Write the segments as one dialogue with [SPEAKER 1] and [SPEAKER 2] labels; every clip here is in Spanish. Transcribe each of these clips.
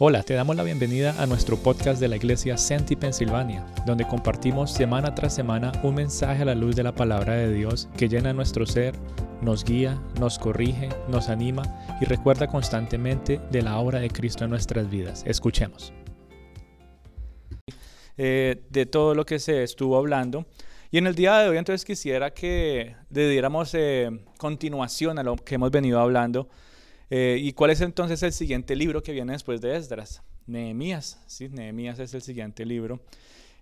[SPEAKER 1] Hola, te damos la bienvenida a nuestro podcast de la iglesia Senti Pensilvania, donde compartimos semana tras semana un mensaje a la luz de la palabra de Dios que llena nuestro ser, nos guía, nos corrige, nos anima y recuerda constantemente de la obra de Cristo en nuestras vidas. Escuchemos. Eh, de todo lo que se estuvo hablando. Y en el día de hoy entonces quisiera que le diéramos eh, continuación a lo que hemos venido hablando eh, ¿Y cuál es entonces el siguiente libro que viene después de Esdras? Nehemías, ¿sí? Nehemías es el siguiente libro.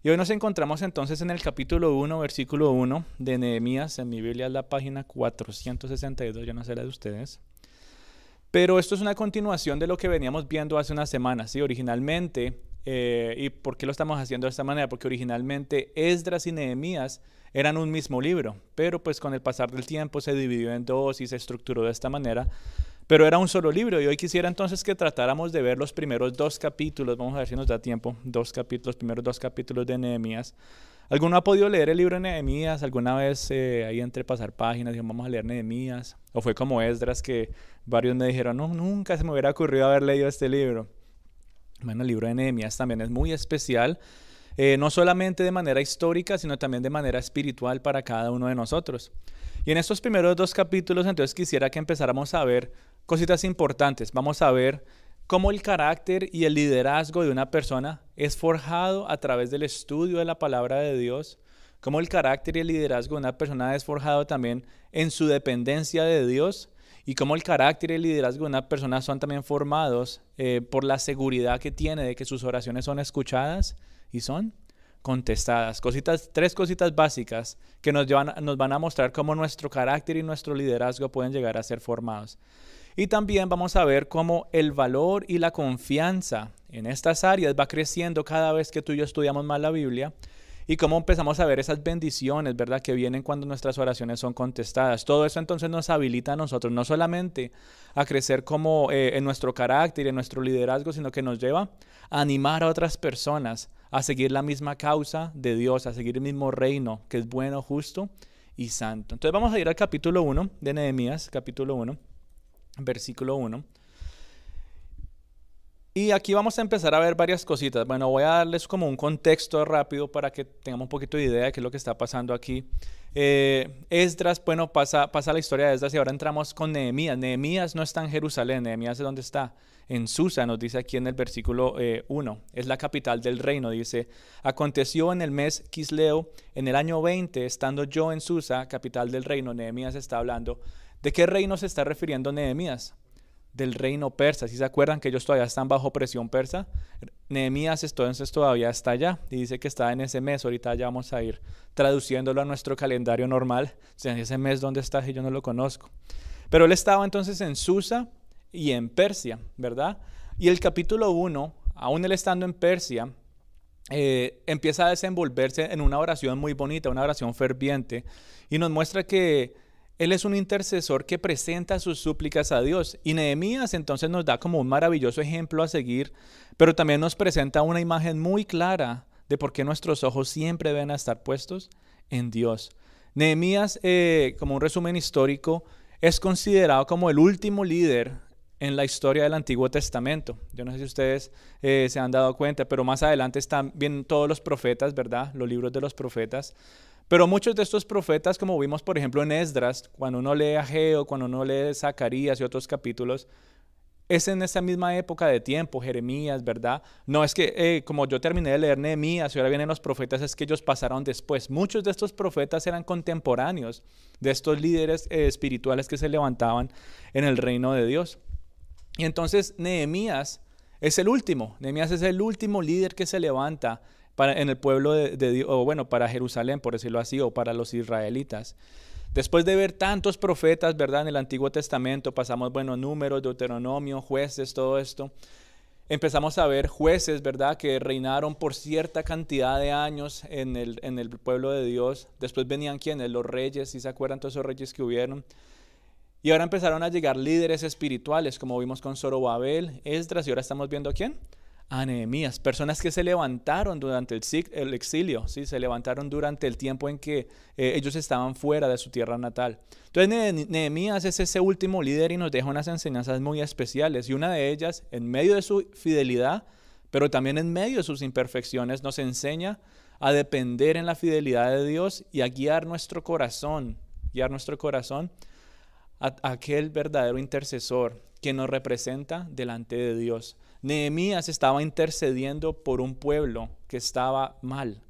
[SPEAKER 1] Y hoy nos encontramos entonces en el capítulo 1, versículo 1 de Nehemías. En mi Biblia es la página 462, yo no sé la de ustedes. Pero esto es una continuación de lo que veníamos viendo hace unas semanas. ¿sí? Originalmente, eh, ¿y por qué lo estamos haciendo de esta manera? Porque originalmente Esdras y Nehemías eran un mismo libro, pero pues con el pasar del tiempo se dividió en dos y se estructuró de esta manera pero era un solo libro y hoy quisiera entonces que tratáramos de ver los primeros dos capítulos, vamos a ver si nos da tiempo, dos capítulos, primeros dos capítulos de Nehemías. ¿Alguno ha podido leer el libro de Nehemías? ¿Alguna vez eh, ahí entre pasar páginas dijeron vamos a leer Nehemías? ¿O fue como Esdras que varios me dijeron, no, nunca se me hubiera ocurrido haber leído este libro? Bueno, el libro de Nehemías también es muy especial, eh, no solamente de manera histórica, sino también de manera espiritual para cada uno de nosotros. Y en estos primeros dos capítulos, entonces quisiera que empezáramos a ver cositas importantes. Vamos a ver cómo el carácter y el liderazgo de una persona es forjado a través del estudio de la palabra de Dios, cómo el carácter y el liderazgo de una persona es forjado también en su dependencia de Dios y cómo el carácter y el liderazgo de una persona son también formados eh, por la seguridad que tiene de que sus oraciones son escuchadas y son contestadas. Cositas, tres cositas básicas que nos, van a mostrar cómo nuestro carácter y nuestro liderazgo pueden llegar a ser formados. Y también vamos a ver cómo el valor y la confianza en estas áreas va creciendo cada vez que tú y yo estudiamos más la Biblia y cómo empezamos a ver esas bendiciones, ¿verdad? Que vienen cuando nuestras oraciones son contestadas. Todo eso entonces nos habilita a nosotros no solamente a crecer como eh, en nuestro carácter y en nuestro liderazgo, sino que nos lleva a animar a otras personas a seguir la misma causa de Dios, a seguir el mismo reino, que es bueno, justo y santo. Entonces vamos a ir al capítulo 1 de Nehemías, capítulo 1 versículo 1. Y aquí vamos a empezar a ver varias cositas. Bueno, voy a darles como un contexto rápido para que tengamos un poquito de idea de qué es lo que está pasando aquí. Eh, Esdras, bueno, pasa, pasa la historia de Esdras y ahora entramos con Nehemías. Nehemías no está en Jerusalén, Nehemías es donde está. En Susa, nos dice aquí en el versículo 1. Eh, es la capital del reino, dice. Aconteció en el mes Quisleo, en el año 20, estando yo en Susa, capital del reino, Nehemías está hablando ¿De qué reino se está refiriendo Nehemías? Del reino persa. Si se acuerdan que ellos todavía están bajo presión persa, Nehemías entonces todavía está allá y dice que está en ese mes. Ahorita ya vamos a ir traduciéndolo a nuestro calendario normal. O sea, ese mes dónde está yo no lo conozco. Pero él estaba entonces en Susa y en Persia, ¿verdad? Y el capítulo 1, aún él estando en Persia, eh, empieza a desenvolverse en una oración muy bonita, una oración ferviente, y nos muestra que él es un intercesor que presenta sus súplicas a Dios. Y Nehemías entonces nos da como un maravilloso ejemplo a seguir, pero también nos presenta una imagen muy clara de por qué nuestros ojos siempre deben estar puestos en Dios. Nehemías, eh, como un resumen histórico, es considerado como el último líder en la historia del Antiguo Testamento. Yo no sé si ustedes eh, se han dado cuenta, pero más adelante están bien todos los profetas, ¿verdad? Los libros de los profetas. Pero muchos de estos profetas, como vimos por ejemplo en Esdras, cuando uno lee Ageo, cuando uno lee Zacarías y otros capítulos, es en esa misma época de tiempo, Jeremías, ¿verdad? No es que eh, como yo terminé de leer Nehemías y ahora vienen los profetas, es que ellos pasaron después. Muchos de estos profetas eran contemporáneos de estos líderes eh, espirituales que se levantaban en el reino de Dios. Y entonces Nehemías es el último, Nehemías es el último líder que se levanta para, en el pueblo de, Dios, o bueno, para Jerusalén, por decirlo así, o para los israelitas. Después de ver tantos profetas, ¿verdad? En el Antiguo Testamento, pasamos, bueno, números, Deuteronomio, jueces, todo esto. Empezamos a ver jueces, ¿verdad? Que reinaron por cierta cantidad de años en el, en el pueblo de Dios. Después venían quienes? Los reyes, si se acuerdan todos esos reyes que hubieron. Y ahora empezaron a llegar líderes espirituales, como vimos con Zorobabel, Esdras, y ahora estamos viendo quién? a Nehemías, personas que se levantaron durante el, exilio, ¿sí? se levantaron durante el tiempo en que eh, ellos estaban fuera de su tierra natal. Entonces Nehemías es ese último líder y nos deja unas enseñanzas muy especiales y una de ellas, en medio de su fidelidad, pero también en medio de sus imperfecciones, nos enseña a depender en la fidelidad de Dios y a guiar nuestro corazón, guiar nuestro corazón a aquel verdadero intercesor que nos representa delante de Dios. Nehemías estaba intercediendo por un pueblo que estaba mal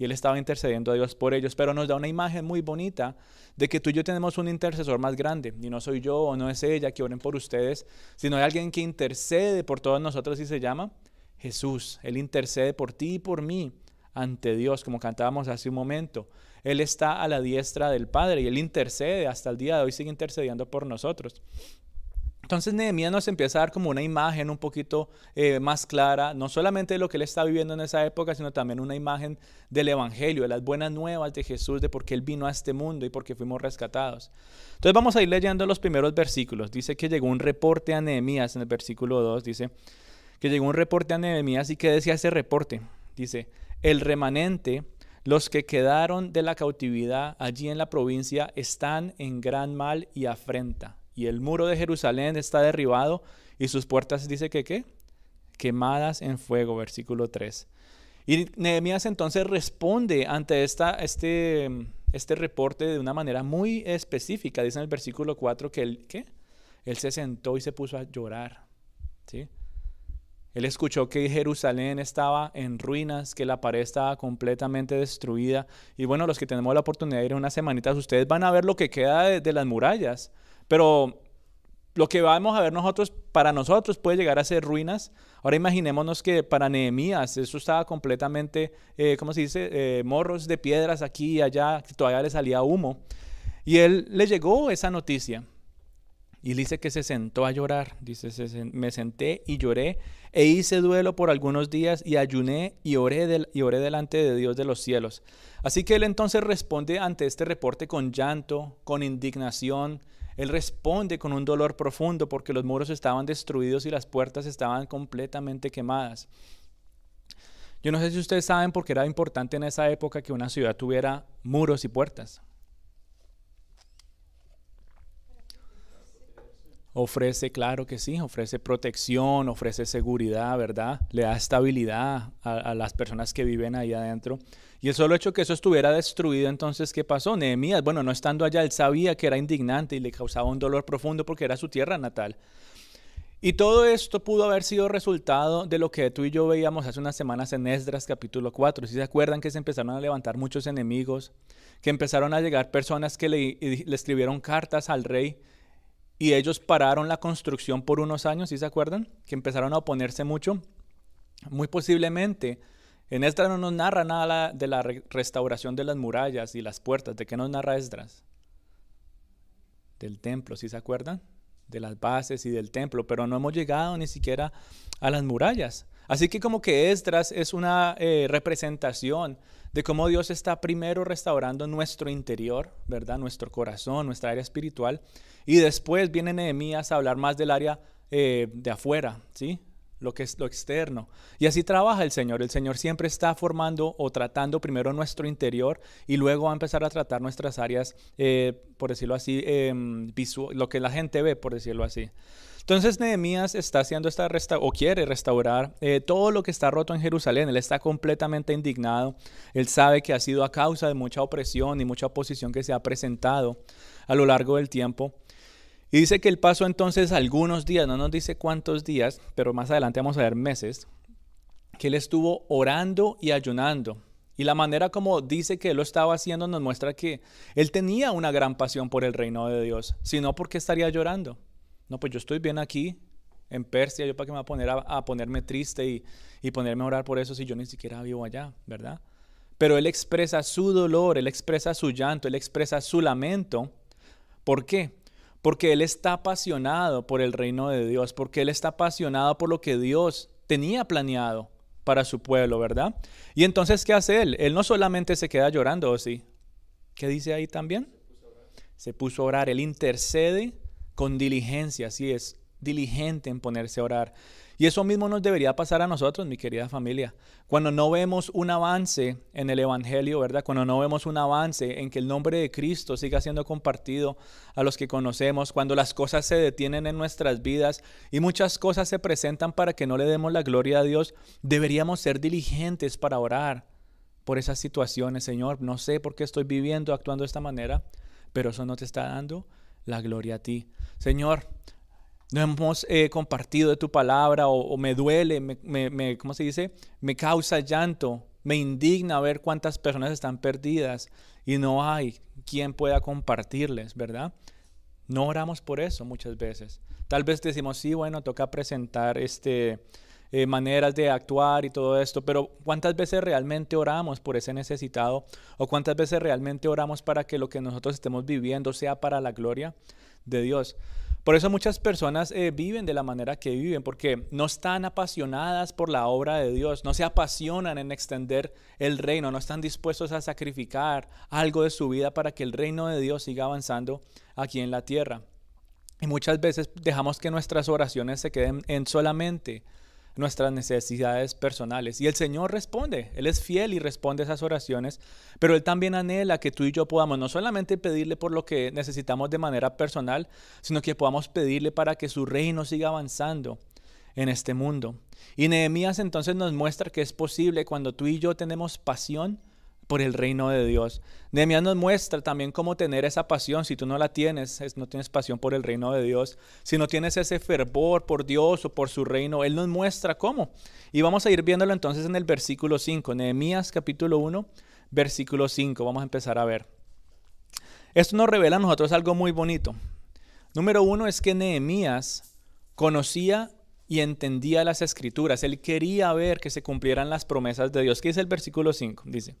[SPEAKER 1] y él estaba intercediendo a Dios por ellos, pero nos da una imagen muy bonita de que tú y yo tenemos un intercesor más grande, y no soy yo o no es ella que oren por ustedes, sino hay alguien que intercede por todos nosotros y se llama Jesús. Él intercede por ti y por mí ante Dios, como cantábamos hace un momento. Él está a la diestra del Padre y Él intercede, hasta el día de hoy sigue intercediendo por nosotros. Entonces Nehemías nos empieza a dar como una imagen un poquito eh, más clara, no solamente de lo que él está viviendo en esa época, sino también una imagen del Evangelio, de las buenas nuevas de Jesús, de por qué él vino a este mundo y por qué fuimos rescatados. Entonces vamos a ir leyendo los primeros versículos. Dice que llegó un reporte a Nehemías en el versículo 2, dice que llegó un reporte a Nehemías y que decía ese reporte. Dice, el remanente, los que quedaron de la cautividad allí en la provincia, están en gran mal y afrenta y el muro de Jerusalén está derribado y sus puertas dice que qué? Quemadas en fuego, versículo 3. Y Nehemías entonces responde ante esta, este, este reporte de una manera muy específica. Dice en el versículo 4 que él, ¿qué? él se sentó y se puso a llorar. ¿sí? Él escuchó que Jerusalén estaba en ruinas, que la pared estaba completamente destruida. Y bueno, los que tenemos la oportunidad de ir unas semanitas, ustedes van a ver lo que queda de las murallas. Pero lo que vamos a ver nosotros, para nosotros puede llegar a ser ruinas. Ahora imaginémonos que para Nehemías eso estaba completamente, eh, ¿cómo se dice? Eh, morros de piedras aquí y allá, todavía le salía humo. Y él le llegó esa noticia. Y dice que se sentó a llorar. Dice, me senté y lloré e hice duelo por algunos días y ayuné y oré, y oré delante de Dios de los cielos. Así que él entonces responde ante este reporte con llanto, con indignación, él responde con un dolor profundo porque los muros estaban destruidos y las puertas estaban completamente quemadas. Yo no sé si ustedes saben por qué era importante en esa época que una ciudad tuviera muros y puertas. Ofrece, claro que sí, ofrece protección, ofrece seguridad, ¿verdad? Le da estabilidad a, las personas que viven ahí adentro. Y el solo hecho que eso estuviera destruido, entonces, ¿qué pasó? Nehemías, bueno, no estando allá, él sabía que era indignante y le causaba un dolor profundo porque era su tierra natal. Y todo esto pudo haber sido resultado de lo que tú y yo veíamos hace unas semanas en Esdras capítulo 4. Si se acuerdan que se empezaron a levantar muchos enemigos, que empezaron a llegar personas que le escribieron cartas al rey y ellos pararon la construcción por unos años, ¿sí se acuerdan? Que empezaron a oponerse mucho. Muy posiblemente en Esdras no nos narra nada de la restauración de las murallas y las puertas. ¿De qué nos narra Esdras? Del templo, ¿sí se acuerdan? De las bases y del templo, pero no hemos llegado ni siquiera a las murallas. Así que como que Esdras es una eh, representación de cómo Dios está primero restaurando nuestro interior, ¿verdad? Nuestro corazón, nuestra área espiritual. Y después viene Nehemías a hablar más del área eh, de afuera, ¿sí? Lo que es lo externo. Y así trabaja el Señor. El Señor siempre está formando o tratando primero nuestro interior y luego va a empezar a tratar nuestras áreas, eh, por decirlo así, em, lo que la gente ve, por decirlo así. Entonces Nehemías está haciendo esta resta o quiere restaurar eh, todo lo que está roto en Jerusalén. Él está completamente indignado. Él sabe que ha sido a causa de mucha opresión y mucha oposición que se ha presentado a lo largo del tiempo. Y dice que él pasó entonces algunos días, no nos dice cuántos días, pero más adelante vamos a ver meses, que él estuvo orando y ayunando. Y la manera como dice que él lo estaba haciendo nos muestra que él tenía una gran pasión por el reino de Dios. Si no, ¿por qué estaría llorando? No, pues yo estoy bien aquí, en Persia, yo para qué me voy a poner a, ponerme triste y, y ponerme a orar por eso si yo ni siquiera vivo allá, ¿verdad? Pero él expresa su dolor, él expresa su llanto, él expresa su lamento. ¿Por qué? Porque Él está apasionado por el reino de Dios, porque Él está apasionado por lo que Dios tenía planeado para su pueblo, ¿verdad? Y entonces, ¿qué hace Él? Él no solamente se queda llorando, ¿o sí? ¿Qué dice ahí también? Se puso a orar, Él intercede con diligencia, así es. diligente en ponerse a orar. Y eso mismo nos debería pasar a nosotros, mi querida familia. Cuando no vemos un avance en el Evangelio, ¿verdad? Cuando no vemos un avance en que el nombre de Cristo siga siendo compartido a los que conocemos, cuando las cosas se detienen en nuestras vidas y muchas cosas se presentan para que no le demos la gloria a Dios, deberíamos ser diligentes para orar por esas situaciones, Señor. No sé por qué estoy viviendo, actuando de esta manera, pero eso no te está dando la gloria a ti. Señor, no hemos eh, compartido de tu palabra o, me duele, me, me, ¿cómo se dice? Me causa llanto, me indigna ver cuántas personas están perdidas y no hay quien pueda compartirles, ¿verdad? No oramos por eso muchas veces. Tal vez decimos, sí, bueno, toca presentar este, eh, maneras de actuar y todo esto, pero ¿cuántas veces realmente oramos por ese necesitado? ¿O cuántas veces realmente oramos para que lo que nosotros estemos viviendo sea para la gloria de Dios? Por eso muchas personas eh, viven de la manera que viven, porque no están apasionadas por la obra de Dios, no se apasionan en extender el reino, no están dispuestos a sacrificar algo de su vida para que el reino de Dios siga avanzando aquí en la tierra. Y muchas veces dejamos que nuestras oraciones se queden en solamente nuestras necesidades personales. Y el Señor responde, Él es fiel y responde esas oraciones, pero Él también anhela que tú y yo podamos no solamente pedirle por lo que necesitamos de manera personal, sino que podamos pedirle para que su reino siga avanzando en este mundo. Y Nehemías entonces nos muestra que es posible cuando tú y yo tenemos pasión por el reino de Dios. Nehemías nos muestra también cómo tener esa pasión. Si tú no la tienes, no tienes pasión por el reino de Dios, si no tienes ese fervor por Dios o por su reino, Él nos muestra cómo. Y vamos a ir viéndolo entonces en el versículo 5, Nehemías capítulo 1, versículo 5. Vamos a empezar a ver. Esto nos revela a nosotros algo muy bonito. Número uno es que Nehemías conocía y entendía las escrituras. Él quería ver que se cumplieran las promesas de Dios. ¿Qué dice el versículo 5? Dice,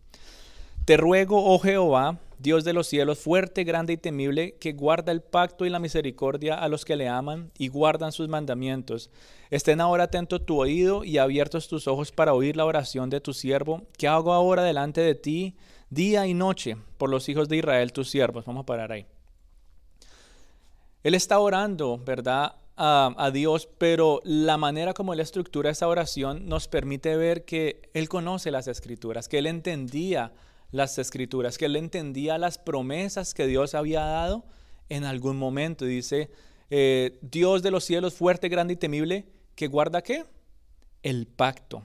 [SPEAKER 1] te ruego, oh Jehová, Dios de los cielos, fuerte, grande y temible, que guarda el pacto y la misericordia a los que le aman y guardan sus mandamientos. Estén ahora atentos tu oído y abiertos tus ojos para oír la oración de tu siervo, que hago ahora delante de ti día y noche por los hijos de Israel, tus siervos. Vamos a parar ahí. Él está orando, ¿verdad? A, Dios, pero la manera como él estructura esa oración nos permite ver que él conoce las escrituras, que él entendía las escrituras, que él entendía las promesas que Dios había dado en algún momento. Dice, eh, Dios de los cielos, fuerte, grande y temible, que guarda qué? El pacto.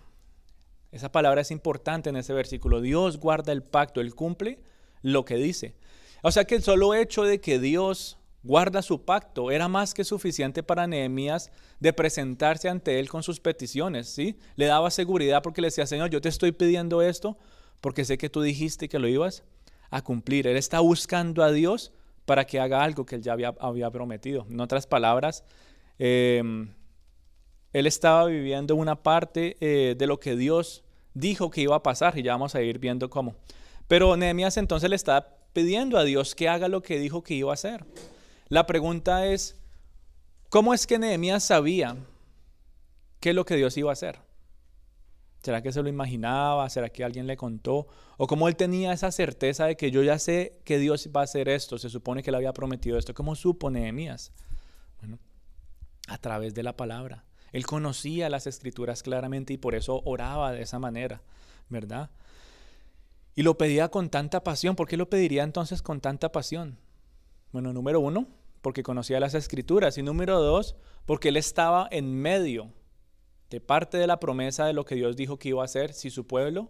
[SPEAKER 1] Esa palabra es importante en ese versículo. Dios guarda el pacto, Él cumple lo que dice. O sea que el solo hecho de que Dios guarda su pacto era más que suficiente para Nehemías de presentarse ante Él con sus peticiones. ¿sí? Le daba seguridad porque le decía, Señor, yo te estoy pidiendo esto porque sé que tú dijiste que lo ibas a cumplir. Él está buscando a Dios para que haga algo que él ya había, prometido. En otras palabras, em, él estaba viviendo una parte eh, de lo que Dios dijo que iba a pasar y ya vamos a ir viendo cómo. Pero Nehemías entonces le está pidiendo a Dios que haga lo que dijo que iba a hacer. La pregunta es, ¿cómo es que Nehemías sabía qué es lo que Dios iba a hacer? ¿Será que se lo imaginaba? ¿Será que alguien le contó? ¿O cómo él tenía esa certeza de que yo ya sé que Dios va a hacer esto? Se supone que él había prometido esto. ¿Cómo supo Nehemías? Bueno, a través de la palabra. Él conocía las escrituras claramente y por eso oraba de esa manera, ¿verdad? Y lo pedía con tanta pasión. ¿Por qué lo pediría entonces con tanta pasión? Bueno, número uno, porque conocía las escrituras. Y número dos, porque él estaba en medio de parte de la promesa de lo que Dios dijo que iba a hacer si su pueblo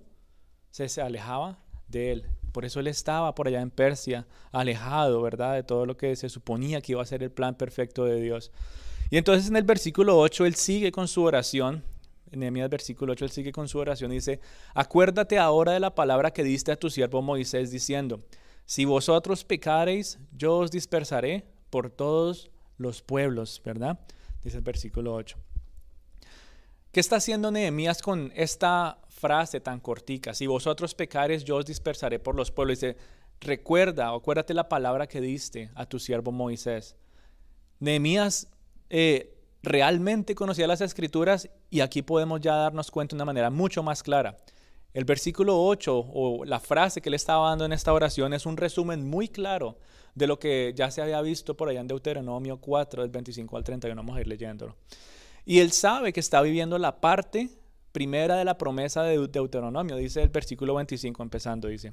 [SPEAKER 1] se, alejaba de él. Por eso él estaba por allá en Persia, alejado, ¿verdad? De todo lo que se suponía que iba a ser el plan perfecto de Dios. Y entonces en el versículo 8 él sigue con su oración. En Nehemías versículo 8 él sigue con su oración y dice, acuérdate ahora de la palabra que diste a tu siervo Moisés diciendo, si vosotros pecareis, yo os dispersaré por todos los pueblos, ¿verdad? Dice el versículo 8. ¿Qué está haciendo Nehemías con esta frase tan cortica? Si vosotros pecares, yo os dispersaré por los pueblos. Dice, recuerda, acuérdate la palabra que diste a tu siervo Moisés. Nehemías eh, realmente conocía las escrituras y aquí podemos ya darnos cuenta de una manera mucho más clara. El versículo 8 o la frase que le estaba dando en esta oración es un resumen muy claro de lo que ya se había visto por allá en Deuteronomio 4, del 25 al 31. Vamos a ir leyéndolo. Y él sabe que está viviendo la parte primera de la promesa de Deuteronomio, dice el versículo 25 empezando, dice.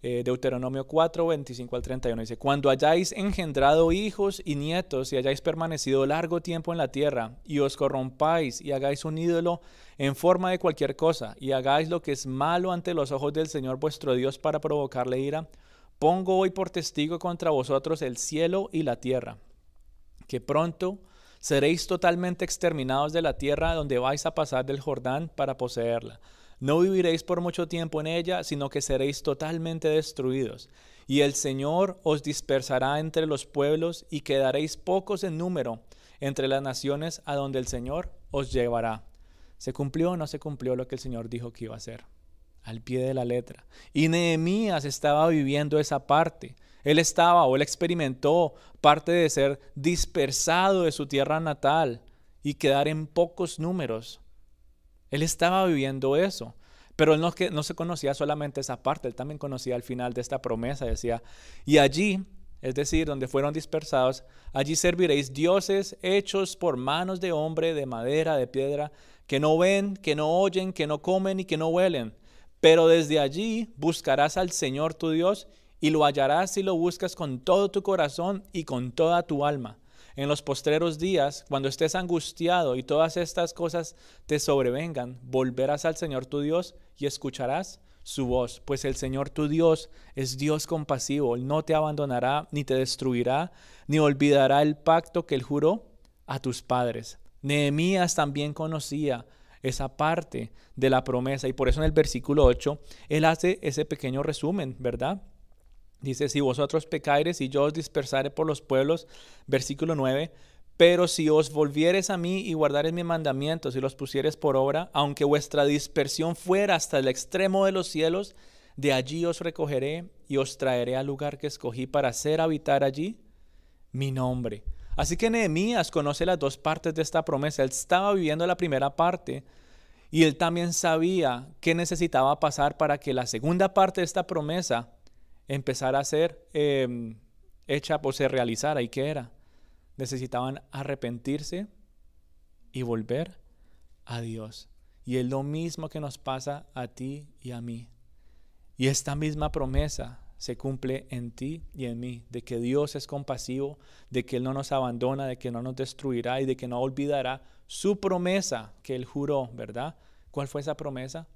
[SPEAKER 1] Eh, Deuteronomio 4, 25 al 31 dice, cuando hayáis engendrado hijos y nietos y hayáis permanecido largo tiempo en la tierra y os corrompáis y hagáis un ídolo en forma de cualquier cosa y hagáis lo que es malo ante los ojos del Señor vuestro Dios para provocarle ira, pongo hoy por testigo contra vosotros el cielo y la tierra, que pronto seréis totalmente exterminados de la tierra donde vais a pasar del Jordán para poseerla no viviréis por mucho tiempo en ella, sino que seréis totalmente destruidos. Y el Señor os dispersará entre los pueblos y quedaréis pocos en número entre las naciones a donde el Señor os llevará. ¿Se cumplió o no se cumplió lo que el Señor dijo que iba a hacer? Al pie de la letra. Y Nehemías estaba viviendo esa parte. Él estaba o él experimentó parte de ser dispersado de su tierra natal y quedar en pocos números él estaba viviendo eso. Pero él no, no se conocía solamente esa parte, él también conocía el final de esta promesa. Decía, y allí, es decir, donde fueron dispersados, allí serviréis dioses hechos por manos de hombre, de madera, de piedra, que no ven, que no oyen, que no comen y que no huelen. Pero desde allí buscarás al Señor tu Dios y lo hallarás si lo buscas con todo tu corazón y con toda tu alma en los postreros días, cuando estés angustiado y todas estas cosas te sobrevengan, volverás al Señor tu Dios y escucharás su voz, pues el Señor tu Dios es Dios compasivo, no te abandonará ni te destruirá, ni olvidará el pacto que Él juró a tus padres. Nehemías también conocía esa parte de la promesa y por eso en el versículo 8 Él hace ese pequeño resumen, ¿verdad? Dice, si vosotros pecares y yo os dispersare por los pueblos, versículo 9, pero si os volvieres a mí y guardares mis mandamientos y los pusieres por obra, aunque vuestra dispersión fuera hasta el extremo de los cielos, de allí os recogeré y os traeré al lugar que escogí para hacer habitar allí mi nombre. Así que Nehemías conoce las dos partes de esta promesa. Él estaba viviendo la primera parte y él también sabía qué necesitaba pasar para que la segunda parte de esta promesa empezar a ser em, hecha o se realizara. ¿Y qué era? Necesitaban arrepentirse y volver a Dios. Y es lo mismo que nos pasa a ti y a mí. Y esta misma promesa se cumple en ti y en mí, de que Dios es compasivo, de que Él no nos abandona, de que no nos destruirá y de que no olvidará su promesa que Él juró, ¿verdad? ¿Cuál fue esa promesa?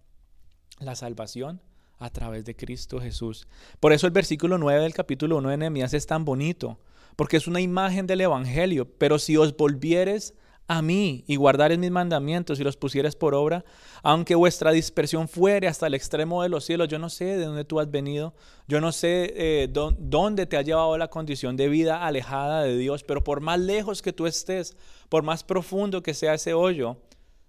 [SPEAKER 1] La salvación a través de Cristo Jesús. Por eso el versículo 9 del capítulo 1 de Nehemías es tan bonito, porque es una imagen del Evangelio. Pero si os volvieres a mí y guardares mis mandamientos y los pusieres por obra, aunque vuestra dispersión fuere hasta el extremo de los cielos, yo no sé de dónde tú has venido, yo no sé eh, dónde te ha llevado la condición de vida alejada de Dios, pero por más lejos que tú estés, por más profundo que sea ese hoyo,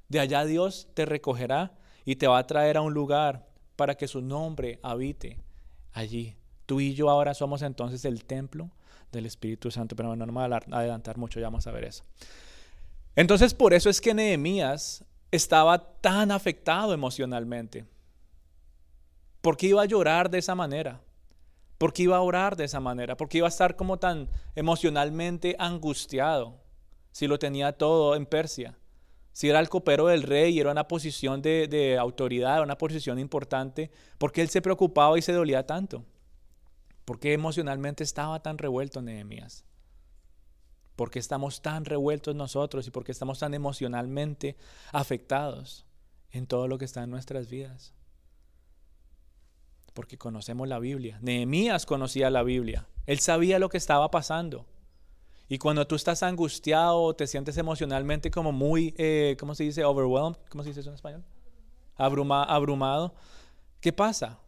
[SPEAKER 1] de allá Dios te recogerá y te va a traer a un lugar para que su nombre habite allí. Tú y yo ahora somos entonces el templo del Espíritu Santo, pero no me voy a adelantar mucho, ya vamos a ver eso. Entonces por eso es que Nehemías estaba tan afectado emocionalmente. ¿Por qué iba a llorar de esa manera? ¿Por qué iba a orar de esa manera? ¿Por qué iba a estar como tan emocionalmente angustiado si lo tenía todo en Persia? Si era el copero del rey y era una posición de, autoridad, una posición importante, ¿por qué él se preocupaba y se dolía tanto? ¿Por qué emocionalmente estaba tan revuelto Nehemías? ¿Por qué estamos tan revueltos nosotros y por qué estamos tan emocionalmente afectados en todo lo que está en nuestras vidas? Porque conocemos la Biblia. Nehemías conocía la Biblia. Él sabía lo que estaba pasando. Y cuando tú estás angustiado, te sientes emocionalmente como muy, eh, ¿cómo se dice? Overwhelmed. ¿Cómo se dice eso en español? abrumado. ¿Qué pasa?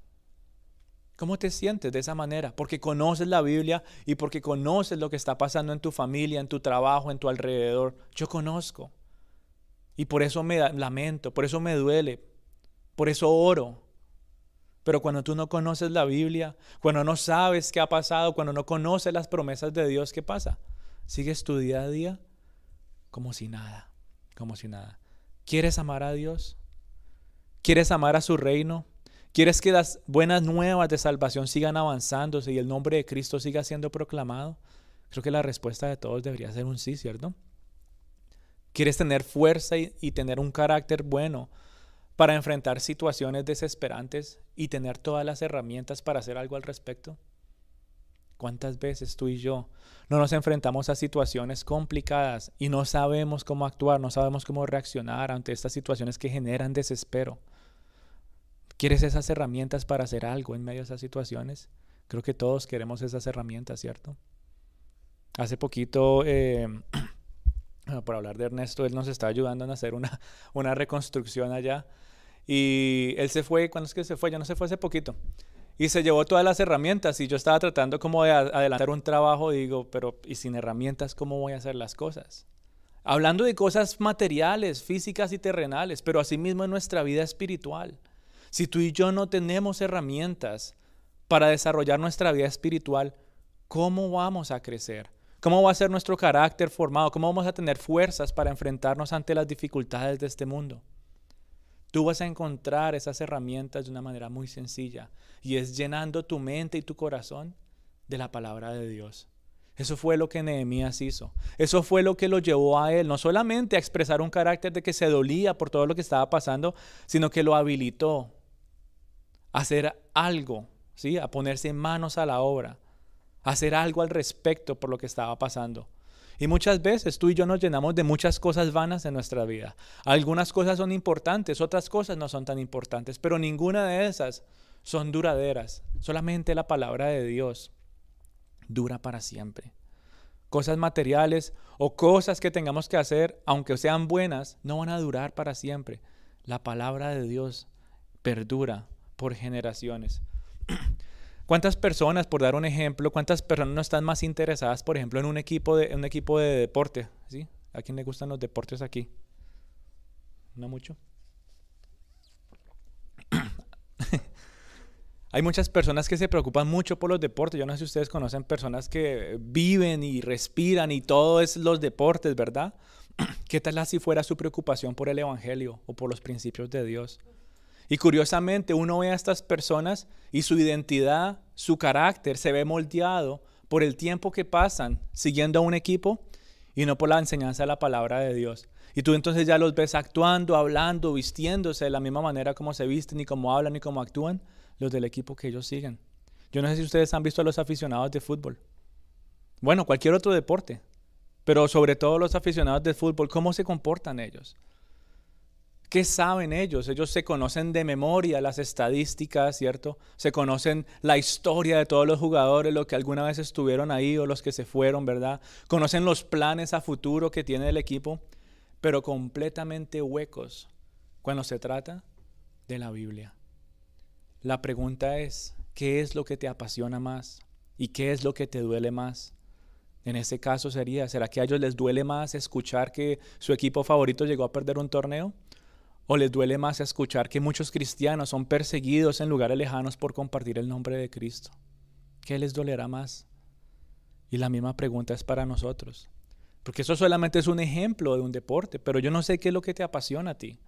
[SPEAKER 1] ¿Cómo te sientes de esa manera? Porque conoces la Biblia y porque conoces lo que está pasando en tu familia, en tu trabajo, en tu alrededor. Yo conozco. Y por eso me lamento, por eso me duele, por eso oro. Pero cuando tú no conoces la Biblia, cuando no sabes qué ha pasado, cuando no conoces las promesas de Dios, ¿qué pasa? Sigues tu día a día como si nada, como si nada. ¿Quieres amar a Dios? ¿Quieres amar a su reino? ¿Quieres que las buenas nuevas de salvación sigan avanzándose y el nombre de Cristo siga siendo proclamado? Creo que la respuesta de todos debería ser un sí, ¿cierto? ¿Quieres tener fuerza y, y tener un carácter bueno para enfrentar situaciones desesperantes y tener todas las herramientas para hacer algo al respecto? ¿Cuántas veces tú y yo no nos enfrentamos a situaciones complicadas y no sabemos cómo actuar, no sabemos cómo reaccionar ante estas situaciones que generan desespero? ¿Quieres esas herramientas para hacer algo en medio de esas situaciones? Creo que todos queremos esas herramientas, ¿cierto? Hace poquito, eh, por hablar de Ernesto, él nos está ayudando a hacer una, una reconstrucción allá. Y él se fue, ¿cuándo es que se fue? Ya no se fue hace poquito y se llevó todas las herramientas y yo estaba tratando como de adelantar un trabajo, digo, pero ¿y sin herramientas cómo voy a hacer las cosas? Hablando de cosas materiales, físicas y terrenales, pero asimismo en nuestra vida espiritual. Si tú y yo no tenemos herramientas para desarrollar nuestra vida espiritual, ¿cómo vamos a crecer? ¿Cómo va a ser nuestro carácter formado? ¿Cómo vamos a tener fuerzas para enfrentarnos ante las dificultades de este mundo? Tú vas a encontrar esas herramientas de una manera muy sencilla y es llenando tu mente y tu corazón de la palabra de Dios. Eso fue lo que Nehemías hizo. Eso fue lo que lo llevó a él, no solamente a expresar un carácter de que se dolía por todo lo que estaba pasando, sino que lo habilitó a hacer algo, ¿sí? a ponerse manos a la obra, a hacer algo al respecto por lo que estaba pasando. Y muchas veces tú y yo nos llenamos de muchas cosas vanas en nuestra vida. Algunas cosas son importantes, otras cosas no son tan importantes, pero ninguna de esas son duraderas. Solamente la palabra de Dios dura para siempre. Cosas materiales o cosas que tengamos que hacer, aunque sean buenas, no van a durar para siempre. La palabra de Dios perdura por generaciones. ¿Cuántas personas, por dar un ejemplo, cuántas personas no están más interesadas, por ejemplo, en un equipo de, un equipo de deporte? ¿sí? ¿A quién le gustan los deportes aquí? ¿No mucho? Hay muchas personas que se preocupan mucho por los deportes. Yo no sé si ustedes conocen personas que viven y respiran y todo es los deportes, ¿verdad? ¿Qué tal si fuera su preocupación por el Evangelio o por los principios de Dios? Y curiosamente uno ve a estas personas y su identidad, su carácter se ve moldeado por el tiempo que pasan siguiendo a un equipo y no por la enseñanza de la palabra de Dios. Y tú entonces ya los ves actuando, hablando, vistiéndose de la misma manera como se visten, ni como hablan, ni como actúan los del equipo que ellos siguen. Yo no sé si ustedes han visto a los aficionados de fútbol. Bueno, cualquier otro deporte, pero sobre todo los aficionados de fútbol, ¿cómo se comportan ellos? ¿Qué saben ellos? Ellos se conocen de memoria las estadísticas, ¿cierto? Se conocen la historia de todos los jugadores, los que alguna vez estuvieron ahí o los que se fueron, ¿verdad? Conocen los planes a futuro que tiene el equipo, pero completamente huecos cuando se trata de la Biblia. La pregunta es, ¿qué es lo que te apasiona más? ¿Y qué es lo que te duele más? En ese caso sería, ¿será que a ellos les duele más escuchar que su equipo favorito llegó a perder un torneo? ¿O les duele más escuchar que muchos cristianos son perseguidos en lugares lejanos por compartir el nombre de Cristo? ¿Qué les dolerá más? Y la misma pregunta es para nosotros. Porque eso solamente es un ejemplo de un deporte, pero yo no sé qué es lo que te apasiona a ti.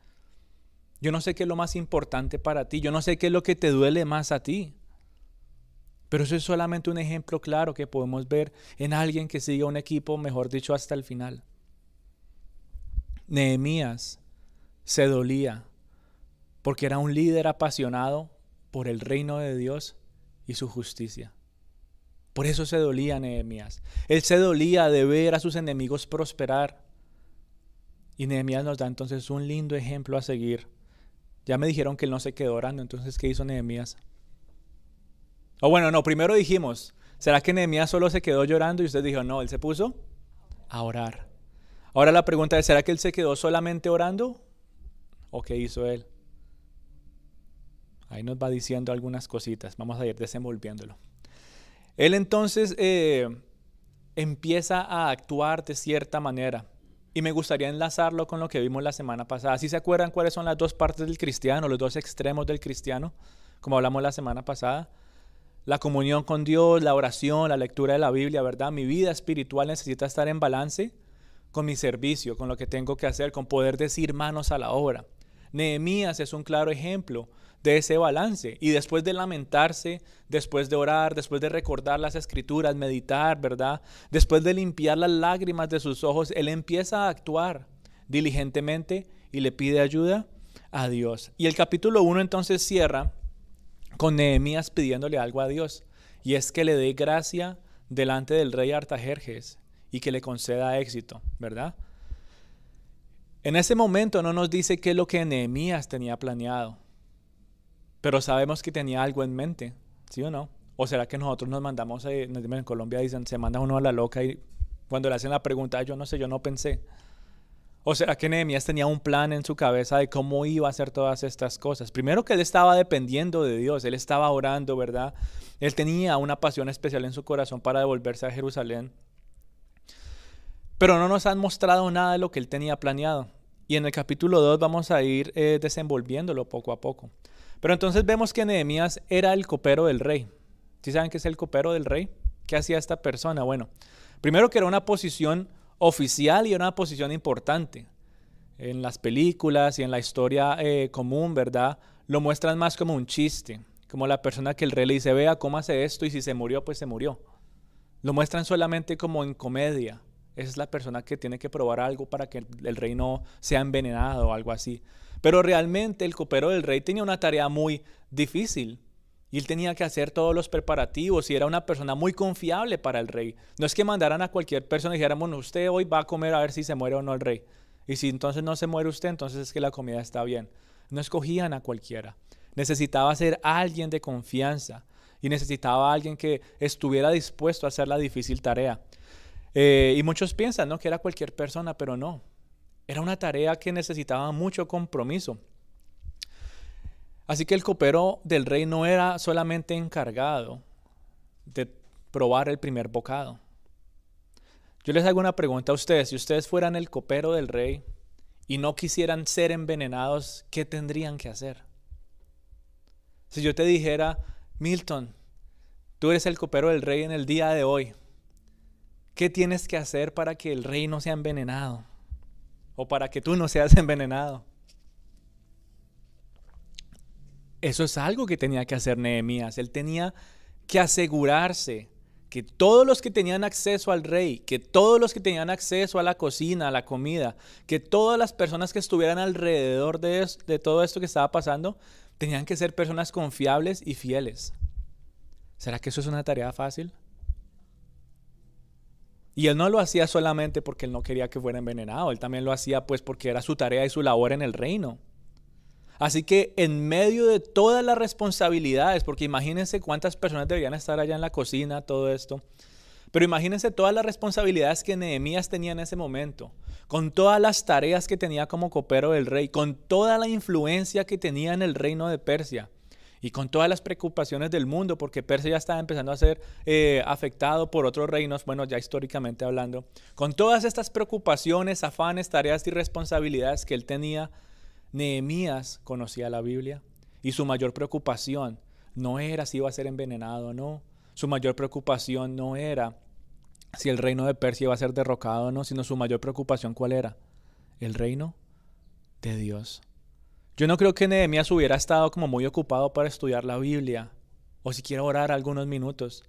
[SPEAKER 1] Yo no sé qué es lo más importante para ti. Yo no sé qué es lo que te duele más a ti. Pero eso es solamente un ejemplo claro que podemos ver en alguien que sigue un equipo, mejor dicho, hasta el final. Nehemías se dolía porque era un líder apasionado por el reino de Dios y su justicia. Por eso se dolía Nehemías. Él se dolía de ver a sus enemigos prosperar. Y Nehemías nos da entonces un lindo ejemplo a seguir. Ya me dijeron que él no se quedó orando, entonces ¿qué hizo Nehemías? O bueno, no, primero dijimos, ¿será que Nehemías solo se quedó llorando y usted dijo, no, él se puso a orar? Ahora la pregunta es, ¿será que él se quedó solamente orando o qué hizo él. Ahí nos va diciendo algunas cositas, vamos a ir desenvolviéndolo. Él entonces eh, empieza a actuar de cierta manera y me gustaría enlazarlo con lo que vimos la semana pasada. ¿Sí se acuerdan cuáles son las dos partes del cristiano, los dos extremos del cristiano, como hablamos la semana pasada? La comunión con Dios, la oración, la lectura de la Biblia, ¿verdad? Mi vida espiritual necesita estar en balance con mi servicio, con lo que tengo que hacer, con poder decir manos a la obra. Nehemías es un claro ejemplo de ese balance. Y después de lamentarse, después de orar, después de recordar las escrituras, meditar, ¿verdad? Después de limpiar las lágrimas de sus ojos, él empieza a actuar diligentemente y le pide ayuda a Dios. Y el capítulo 1 entonces cierra con Nehemías pidiéndole algo a Dios, y es que le dé gracia delante del rey Artajerjes y que le conceda éxito, ¿verdad? En ese momento no nos dice qué es lo que Nehemías tenía planeado, pero sabemos que tenía algo en mente, ¿sí o no? ¿O será que nosotros nos mandamos, en Colombia dicen, se manda uno a la loca y cuando le hacen la pregunta, yo no sé, yo no pensé. ¿O será que Nehemías tenía un plan en su cabeza de cómo iba a hacer todas estas cosas? Primero que él estaba dependiendo de Dios, él estaba orando, ¿verdad? Él tenía una pasión especial en su corazón para devolverse a Jerusalén. Pero no nos han mostrado nada de lo que él tenía planeado. Y en el capítulo 2 vamos a ir eh, desenvolviéndolo poco a poco. Pero entonces vemos que Nehemías era el copero del rey. ¿Sí saben qué es el copero del rey? ¿Qué hacía esta persona? Bueno, primero que era una posición oficial y una posición importante. En las películas y en la historia eh, común, ¿verdad? Lo muestran más como un chiste, como la persona que el rey le dice, vea cómo hace esto y si se murió, pues se murió. Lo muestran solamente como en comedia. Es la persona que tiene que probar algo para que el rey no sea envenenado o algo así. Pero realmente el copero del rey tenía una tarea muy difícil y él tenía que hacer todos los preparativos y era una persona muy confiable para el rey. No es que mandaran a cualquier persona y dijeran, bueno, usted hoy va a comer a ver si se muere o no el rey. Y si entonces no se muere usted, entonces es que la comida está bien. No escogían a cualquiera. Necesitaba ser alguien de confianza y necesitaba alguien que estuviera dispuesto a hacer la difícil tarea. Eh, y muchos piensan ¿no? que era cualquier persona, pero no. Era una tarea que necesitaba mucho compromiso. Así que el copero del rey no era solamente encargado de probar el primer bocado. Yo les hago una pregunta a ustedes. Si ustedes fueran el copero del rey y no quisieran ser envenenados, ¿qué tendrían que hacer? Si yo te dijera, Milton, tú eres el copero del rey en el día de hoy, ¿qué tienes que hacer para que el rey no sea envenenado? O para que tú no seas envenenado. Eso es algo que tenía que hacer Nehemías. Él tenía que asegurarse que todos los que tenían acceso al rey, que todos los que tenían acceso a la cocina, a la comida, que todas las personas que estuvieran alrededor de, de todo esto que estaba pasando, tenían que ser personas confiables y fieles. ¿Será que eso es una tarea fácil? Y él no lo hacía solamente porque él no quería que fuera envenenado, él también lo hacía pues porque era su tarea y su labor en el reino. Así que en medio de todas las responsabilidades, porque imagínense cuántas personas deberían estar allá en la cocina, todo esto, pero imagínense todas las responsabilidades que Nehemías tenía en ese momento, con todas las tareas que tenía como copero del rey, con toda la influencia que tenía en el reino de Persia y con todas las preocupaciones del mundo, porque Persia ya estaba empezando a ser eh, afectado por otros reinos, bueno, ya históricamente hablando, con todas estas preocupaciones, afanes, tareas y responsabilidades que él tenía, Nehemías conocía la Biblia y su mayor preocupación no era si iba a ser envenenado o no. Su mayor preocupación no era si el reino de Persia iba a ser derrocado o no, sino su mayor preocupación cuál era? El reino de Dios. Yo no creo que Nehemías hubiera estado como muy ocupado para estudiar la Biblia o siquiera orar algunos minutos.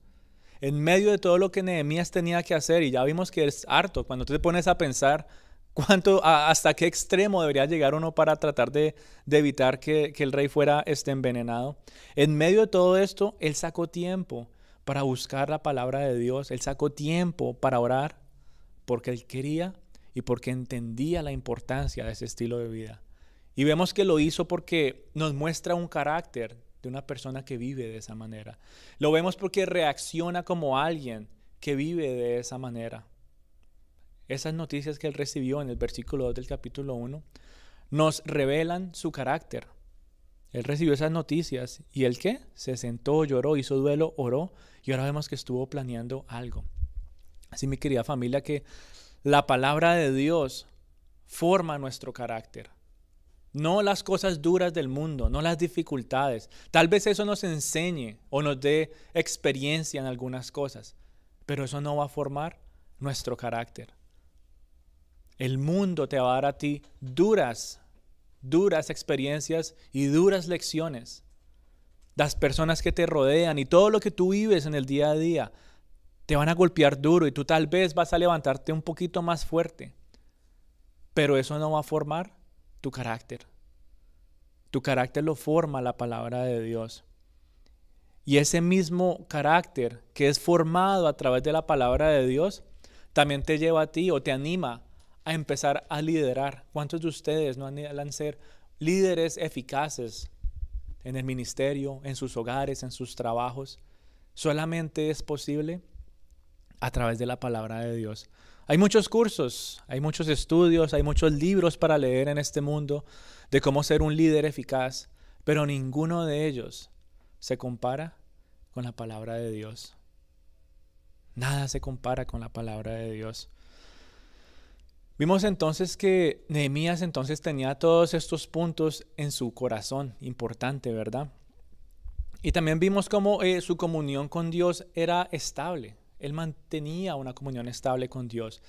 [SPEAKER 1] En medio de todo lo que Nehemías tenía que hacer, y ya vimos que es harto, cuando tú te pones a pensar ¿Cuánto, ¿Hasta qué extremo debería llegar uno para tratar de, evitar que, el rey fuera este envenenado? En medio de todo esto, él sacó tiempo para buscar la palabra de Dios, él sacó tiempo para orar porque él quería y porque entendía la importancia de ese estilo de vida. Y vemos que lo hizo porque nos muestra un carácter de una persona que vive de esa manera. Lo vemos porque reacciona como alguien que vive de esa manera esas noticias que él recibió en el versículo 2 del capítulo 1, nos revelan su carácter. Él recibió esas noticias y él qué? Se sentó, lloró, hizo duelo, oró y ahora vemos que estuvo planeando algo. Así mi querida familia que la palabra de Dios forma nuestro carácter. No las cosas duras del mundo, no las dificultades. Tal vez eso nos enseñe o nos dé experiencia en algunas cosas, pero eso no va a formar nuestro carácter. El mundo te va a dar a ti duras, duras experiencias y duras lecciones. las personas que te rodean y todo lo que tú vives en el día a día te van a golpear duro y tú tal vez vas a levantarte un poquito más fuerte. Pero eso no va a formar tu carácter. Tu carácter lo forma la palabra de Dios. Y ese mismo carácter que es formado a través de la palabra de Dios, también te lleva a ti o te anima a empezar a liderar. ¿Cuántos de ustedes no anhelan ser líderes eficaces en el ministerio, en sus hogares, en sus trabajos? Solamente es posible a través de la palabra de Dios. Hay muchos cursos, hay muchos estudios, hay muchos libros para leer en este mundo de cómo ser un líder eficaz, pero ninguno de ellos se compara con la palabra de Dios. Nada se compara con la palabra de Dios. Vimos entonces que Nehemías entonces tenía todos estos puntos en su corazón, importante, ¿verdad? Y también vimos cómo eh, su comunión con Dios era estable. Él mantenía una comunión estable con Dios.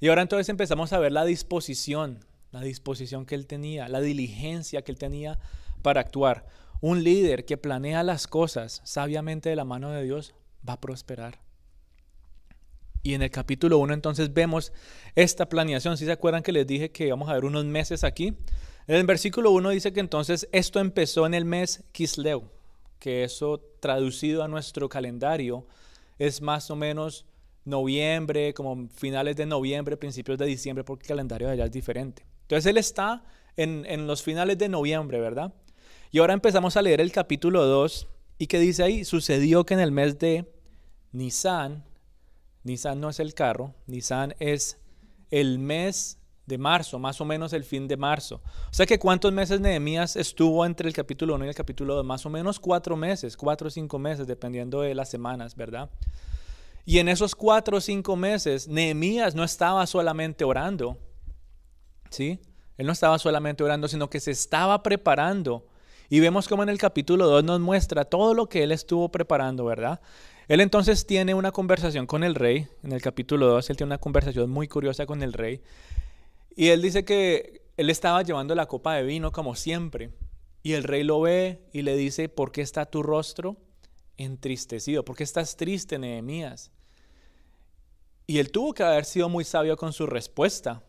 [SPEAKER 1] Y ahora entonces empezamos a ver la disposición, la disposición que él tenía, la diligencia que él tenía para actuar. Un líder que planea las cosas sabiamente de la mano de Dios va a prosperar. Y en el capítulo 1 entonces vemos esta planeación. Si se acuerdan que les dije que vamos a ver unos meses aquí. En el versículo 1 dice que entonces esto empezó en el mes Kisleu, que eso traducido a nuestro calendario es más o menos noviembre, como finales de noviembre, principios de diciembre, porque el calendario de allá es diferente. Entonces él está en, en los finales de noviembre, ¿verdad? Y ahora empezamos a leer el capítulo 2 y que dice ahí, sucedió que en el mes de Nisan, Nisan no es el carro, Nisan es el mes de marzo, más o menos el fin de marzo. O sea que cuántos meses Nehemías estuvo entre el capítulo 1 y el capítulo 2, más o menos cuatro meses, cuatro o cinco meses, dependiendo de las semanas, ¿verdad? Y en esos cuatro o cinco meses, Nehemías no estaba solamente orando, ¿sí? Él no estaba solamente orando, sino que se estaba preparando y vemos como en el capítulo 2 nos muestra todo lo que él estuvo preparando, ¿verdad? Él entonces tiene una conversación con el rey, en el capítulo 2 él tiene una conversación muy curiosa con el rey, y él dice que él estaba llevando la copa de vino como siempre, y el rey lo ve y le dice, ¿por qué está tu rostro entristecido? ¿Por qué estás triste, Nehemías? Y él tuvo que haber sido muy sabio con su respuesta,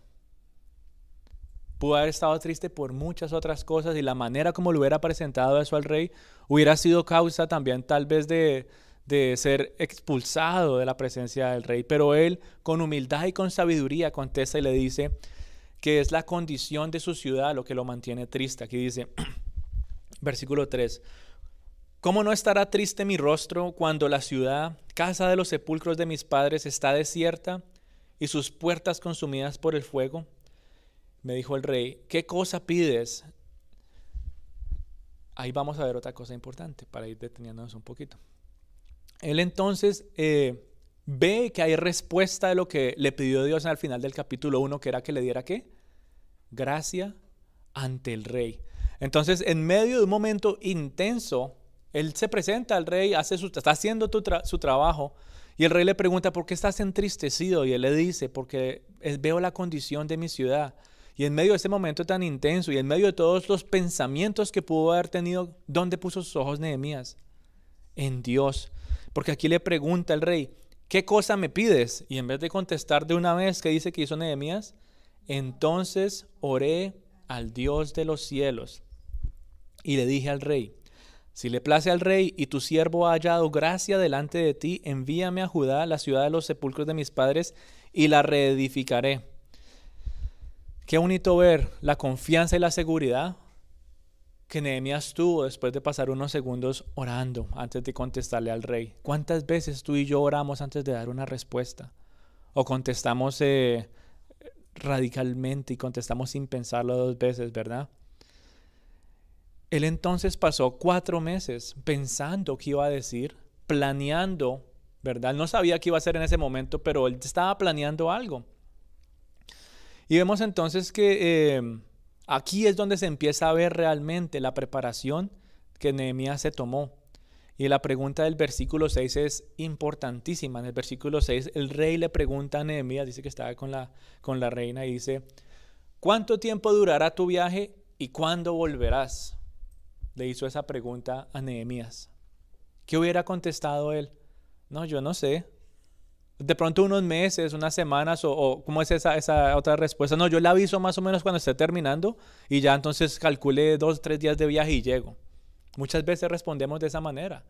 [SPEAKER 1] Pudo haber estado triste por muchas otras cosas y la manera como lo hubiera presentado eso al rey hubiera sido causa también tal vez de, de ser expulsado de la presencia del rey. Pero él con humildad y con sabiduría contesta y le dice que es la condición de su ciudad lo que lo mantiene triste. Aquí dice, versículo 3, ¿cómo no estará triste mi rostro cuando la ciudad, casa de los sepulcros de mis padres, está desierta y sus puertas consumidas por el fuego? me dijo el rey, ¿qué cosa pides? Ahí vamos a ver otra cosa importante para ir deteniéndonos un poquito. Él entonces eh, ve que hay respuesta de lo que le pidió Dios al final del capítulo 1, que era que le diera qué? Gracia ante el rey. Entonces, en medio de un momento intenso, él se presenta al rey, hace su, está haciendo su trabajo, y el rey le pregunta, ¿por qué estás entristecido? Y él le dice, porque veo la condición de mi ciudad y en medio de ese momento tan intenso y en medio de todos los pensamientos que pudo haber tenido, ¿dónde puso sus ojos Nehemías? En Dios. Porque aquí le pregunta el rey, ¿qué cosa me pides? Y en vez de contestar de una vez, ¿qué dice que hizo Nehemías? Entonces oré al Dios de los cielos y le dije al rey, si le place al rey y tu siervo ha hallado gracia delante de ti, envíame a Judá, la ciudad de los sepulcros de mis padres, y la reedificaré Qué bonito ver la confianza y la seguridad que Nehemías tuvo después de pasar unos segundos orando antes de contestarle al rey. ¿Cuántas veces tú y yo oramos antes de dar una respuesta? O contestamos eh, radicalmente y contestamos sin pensarlo dos veces, ¿verdad? Él entonces pasó cuatro meses pensando qué iba a decir, planeando, ¿verdad? no sabía qué iba a hacer en ese momento, pero él estaba planeando algo. Y vemos entonces que em, aquí es donde se empieza a ver realmente la preparación que Nehemías se tomó. Y la pregunta del versículo 6 es importantísima. En el versículo 6 el rey le pregunta a Nehemías, dice que estaba con la, con la reina y dice, ¿cuánto tiempo durará tu viaje y cuándo volverás? le hizo esa pregunta a Nehemías. ¿Qué hubiera contestado él? No, yo no sé. De pronto unos meses, unas semanas, o, ¿cómo es esa, esa, otra respuesta? No, yo la aviso más o menos cuando esté terminando y ya entonces calculé dos, tres días de viaje y llego. Muchas veces respondemos de esa manera.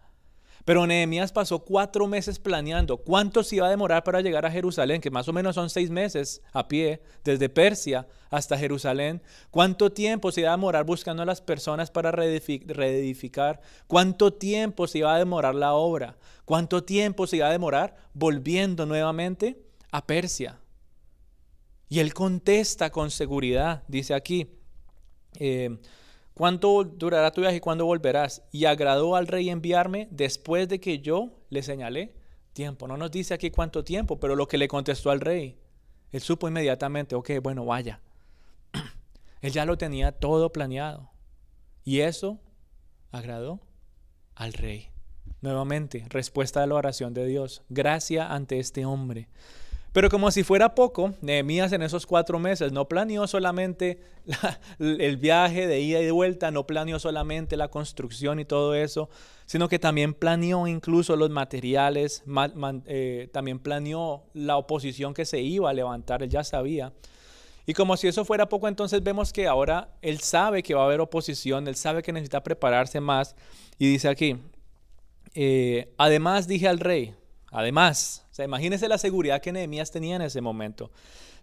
[SPEAKER 1] Pero Nehemías pasó cuatro meses planeando cuánto se iba a demorar para llegar a Jerusalén, que más o menos son seis meses a pie, desde Persia hasta Jerusalén. ¿Cuánto tiempo se iba a demorar buscando a las personas para reedificar? ¿Cuánto tiempo se iba a demorar la obra? ¿Cuánto tiempo se iba a demorar volviendo nuevamente a Persia? Y él contesta con seguridad, dice aquí. Eh, ¿Cuánto durará tu viaje y cuándo volverás? Y agradó al rey enviarme después de que yo le señalé tiempo. No nos dice aquí cuánto tiempo, pero lo que le contestó al rey, él supo inmediatamente, ok, bueno, vaya. él ya lo tenía todo planeado. Y eso agradó al rey. Nuevamente, respuesta a la oración de Dios. Gracia ante este hombre. Pero como si fuera poco, Nehemías en esos cuatro meses no planeó solamente el viaje de ida y vuelta, no planeó solamente la construcción y todo eso, sino que también planeó incluso los materiales, eh, también planeó la oposición que se iba a levantar, él ya sabía. Y como si eso fuera poco, entonces vemos que ahora él sabe que va a haber oposición, él sabe que necesita prepararse más. Y dice aquí, eh, además dije al rey, Además, o sea, imagínese la seguridad que Nehemías tenía en ese momento.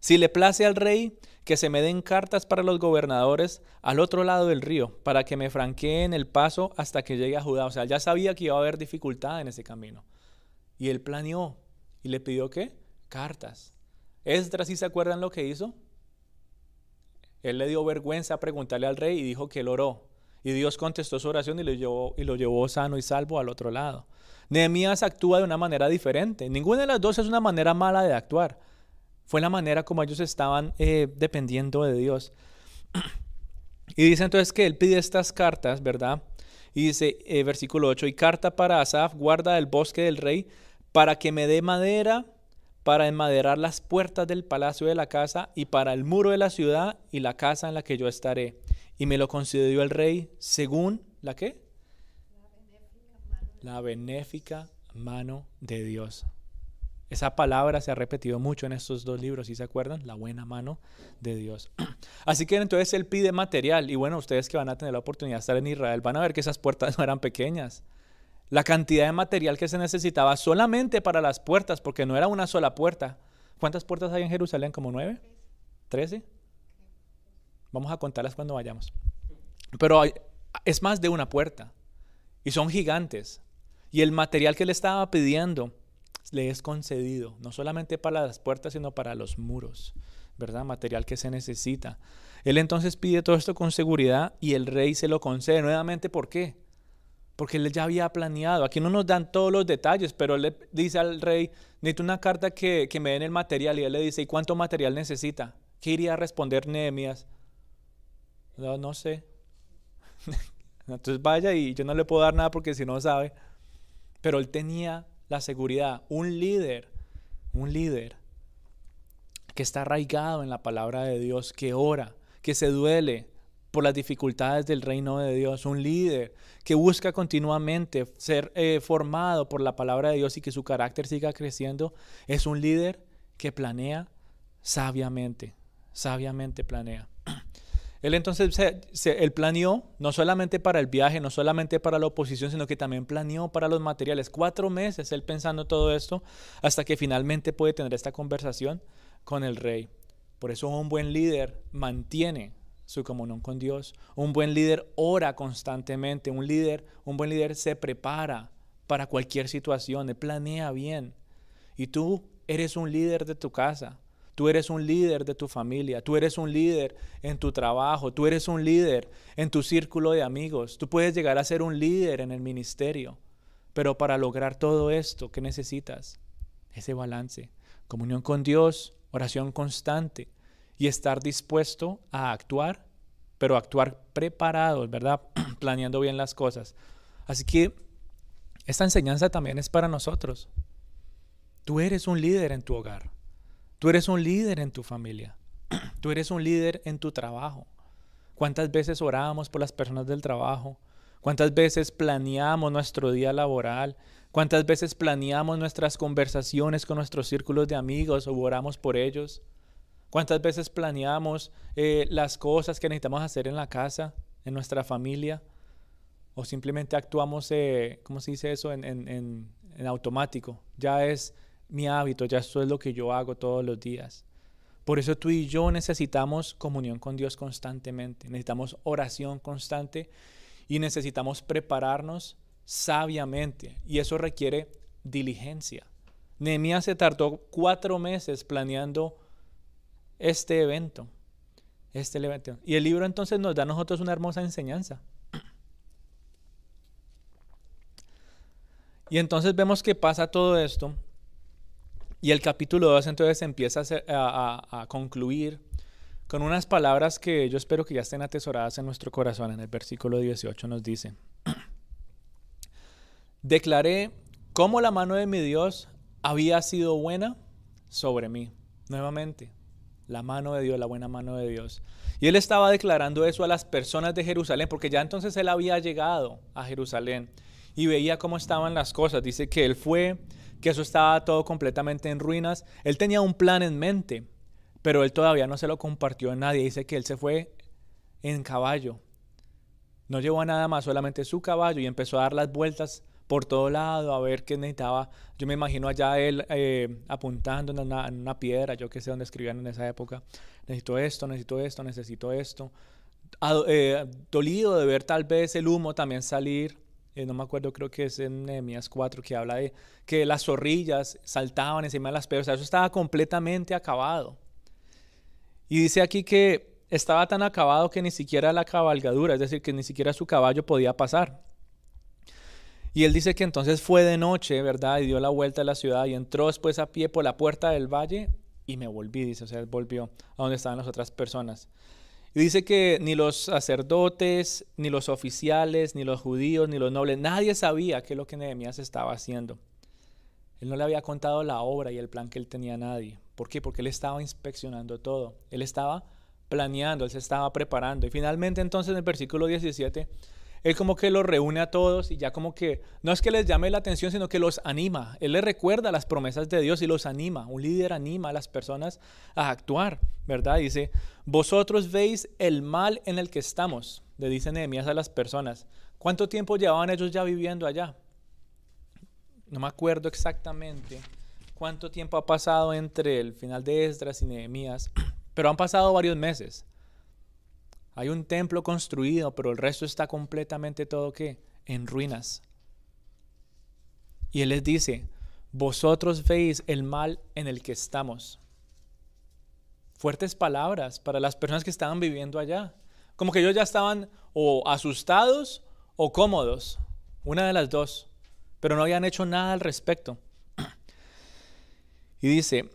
[SPEAKER 1] Si le place al rey que se me den cartas para los gobernadores al otro lado del río, para que me franqueen el paso hasta que llegue a Judá. O sea, ya sabía que iba a haber dificultad en ese camino. Y él planeó y le pidió qué? Cartas. Esdras, ¿sí se acuerdan lo que hizo? Él le dio vergüenza preguntarle al rey y dijo que él oró. Y Dios contestó su oración y lo llevó, y lo llevó sano y salvo al otro lado. Nehemías actúa de una manera diferente. Ninguna de las dos es una manera mala de actuar. Fue la manera como ellos estaban eh, dependiendo de Dios. Y dice entonces que él pide estas cartas, ¿verdad? Y dice, eh, versículo 8, y carta para Asaf, guarda del bosque del rey, para que me dé madera para enmaderar las puertas del palacio de la casa y para el muro de la ciudad y la casa en la que yo estaré. Y me lo concedió el rey según la qué? La benéfica mano de Dios. Esa palabra se ha repetido mucho en estos dos libros, si se acuerdan? La buena mano de Dios. Así que entonces Él pide material y bueno, ustedes que van a tener la oportunidad de estar en Israel van a ver que esas puertas no eran pequeñas. La cantidad de material que se necesitaba solamente para las puertas, porque no era una sola puerta. ¿Cuántas puertas hay en Jerusalén? ¿Como nueve? ¿Trece? Vamos a contarlas cuando vayamos. Pero es más de una puerta y son gigantes. Y el material que le estaba pidiendo le es concedido, no solamente para las puertas, sino para los muros, ¿verdad? Material que se necesita. Él entonces pide todo esto con seguridad y el rey se lo concede. Nuevamente, ¿por qué? Porque él ya había planeado. Aquí no nos dan todos los detalles, pero él le dice al rey, necesito una carta que, que me den el material. Y él le dice, ¿y cuánto material necesita? ¿Qué iría a responder Nehemías? No, no sé. Entonces vaya y yo no le puedo dar nada porque si no sabe. Pero él tenía la seguridad, un líder, un líder que está arraigado en la palabra de Dios, que ora, que se duele por las dificultades del reino de Dios, un líder que busca continuamente ser eh, formado por la palabra de Dios y que su carácter siga creciendo, es un líder que planea sabiamente, sabiamente planea. Él entonces se, él planeó no solamente para el viaje, no solamente para la oposición, sino que también planeó para los materiales. Cuatro meses él pensando todo esto hasta que finalmente puede tener esta conversación con el rey. Por eso un buen líder mantiene su comunión con Dios. Un buen líder ora constantemente. Un líder, un buen líder se prepara para cualquier situación, planea bien. Y tú eres un líder de tu casa. Tú eres un líder de tu familia, tú eres un líder en tu trabajo, tú eres un líder en tu círculo de amigos, tú puedes llegar a ser un líder en el ministerio. Pero para lograr todo esto, ¿qué necesitas? Ese balance, comunión con Dios, oración constante y estar dispuesto a actuar, pero actuar preparado, ¿verdad? Planeando bien las cosas. Así que esta enseñanza también es para nosotros. Tú eres un líder en tu hogar. Tú eres un líder en tu familia. Tú eres un líder en tu trabajo. ¿Cuántas veces orábamos por las personas del trabajo? ¿Cuántas veces planeamos nuestro día laboral? ¿Cuántas veces planeamos nuestras conversaciones con nuestros círculos de amigos o oramos por ellos? ¿Cuántas veces planeamos eh, las cosas que necesitamos hacer en la casa, en nuestra familia? ¿O simplemente actuamos, eh, ¿cómo se dice eso? En, en automático. Ya es mi hábito, ya esto es lo que yo hago todos los días. Por eso tú y yo necesitamos comunión con Dios constantemente, necesitamos oración constante y necesitamos prepararnos sabiamente. Y eso requiere diligencia. Nehemías se tardó cuatro meses planeando este evento. Este evento. Y el libro entonces nos da a nosotros una hermosa enseñanza. Y entonces vemos que pasa todo esto y el capítulo 2 entonces empieza a, concluir con unas palabras que yo espero que ya estén atesoradas en nuestro corazón. En el versículo 18 nos dice, declaré cómo la mano de mi Dios había sido buena sobre mí. Nuevamente, la mano de Dios, la buena mano de Dios. Y él estaba declarando eso a las personas de Jerusalén, porque ya entonces él había llegado a Jerusalén y veía cómo estaban las cosas. Dice que él fue que eso estaba todo completamente en ruinas. Él tenía un plan en mente, pero él todavía no se lo compartió a nadie. Dice que él se fue en caballo. No llevó a nada más, solamente su caballo y empezó a dar las vueltas por todo lado a ver qué necesitaba. Yo me imagino allá él eh, apuntando en una, piedra, yo que sé dónde escribían en esa época. Necesito esto, necesito esto, necesito esto. Eh, dolido de ver tal vez el humo también salir eh, no me acuerdo, creo que es en Nehemías 4 que habla de que las zorrillas saltaban encima de las piedras, o sea, eso estaba completamente acabado. Y dice aquí que estaba tan acabado que ni siquiera la cabalgadura, es decir, que ni siquiera su caballo podía pasar. Y él dice que entonces fue de noche, ¿verdad? Y dio la vuelta a la ciudad y entró después a pie por la puerta del valle y me volví, dice, o sea, volvió a donde estaban las otras personas. Y dice que ni los sacerdotes, ni los oficiales, ni los judíos, ni los nobles, nadie sabía qué es lo que Nehemías estaba haciendo. Él no le había contado la obra y el plan que él tenía a nadie. ¿Por qué? Porque él estaba inspeccionando todo. Él estaba planeando, él se estaba preparando. Y finalmente entonces en el versículo 17 él como que los reúne a todos y ya como que no es que les llame la atención, sino que los anima. Él les recuerda las promesas de Dios y los anima. Un líder anima a las personas a actuar, ¿verdad? Dice, vosotros veis el mal en el que estamos, le dice Nehemías a las personas. ¿Cuánto tiempo llevaban ellos ya viviendo allá? No me acuerdo exactamente cuánto tiempo ha pasado entre el final de Esdras y Nehemías, pero han pasado varios meses. Hay un templo construido, pero el resto está completamente todo que en ruinas. Y él les dice, vosotros veis el mal en el que estamos. Fuertes palabras para las personas que estaban viviendo allá. Como que ellos ya estaban o asustados o cómodos, una de las dos, pero no habían hecho nada al respecto. Y dice,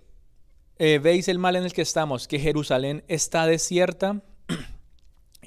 [SPEAKER 1] eh, veis el mal en el que estamos, que Jerusalén está desierta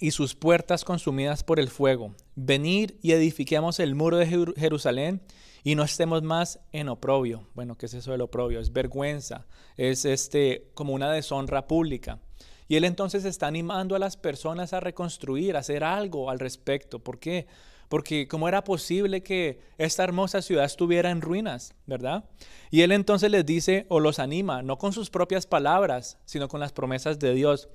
[SPEAKER 1] y sus puertas consumidas por el fuego. Venid y edifiquemos el muro de Jerusalén y no estemos más en oprobio. Bueno, ¿qué es eso del oprobio? Es vergüenza, es este como una deshonra pública. Y él entonces está animando a las personas a reconstruir, a hacer algo al respecto. ¿Por qué? Porque cómo era posible que esta hermosa ciudad estuviera en ruinas, ¿verdad? Y él entonces les dice o los anima, no con sus propias palabras, sino con las promesas de Dios.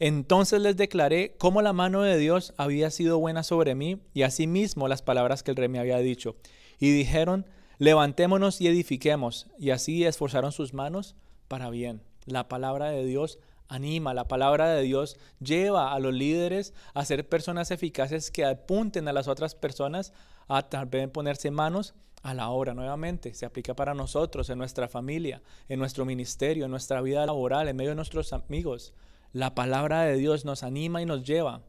[SPEAKER 1] Entonces les declaré cómo la mano de Dios había sido buena sobre mí y asimismo las palabras que el rey me había dicho. Y dijeron, levantémonos y edifiquemos. Y así esforzaron sus manos para bien. La palabra de Dios anima, la palabra de Dios lleva a los líderes a ser personas eficaces que apunten a las otras personas a también ponerse manos a la obra nuevamente. Se aplica para nosotros, en nuestra familia, en nuestro ministerio, en nuestra vida laboral, en medio de nuestros amigos. La palabra de Dios nos anima y nos lleva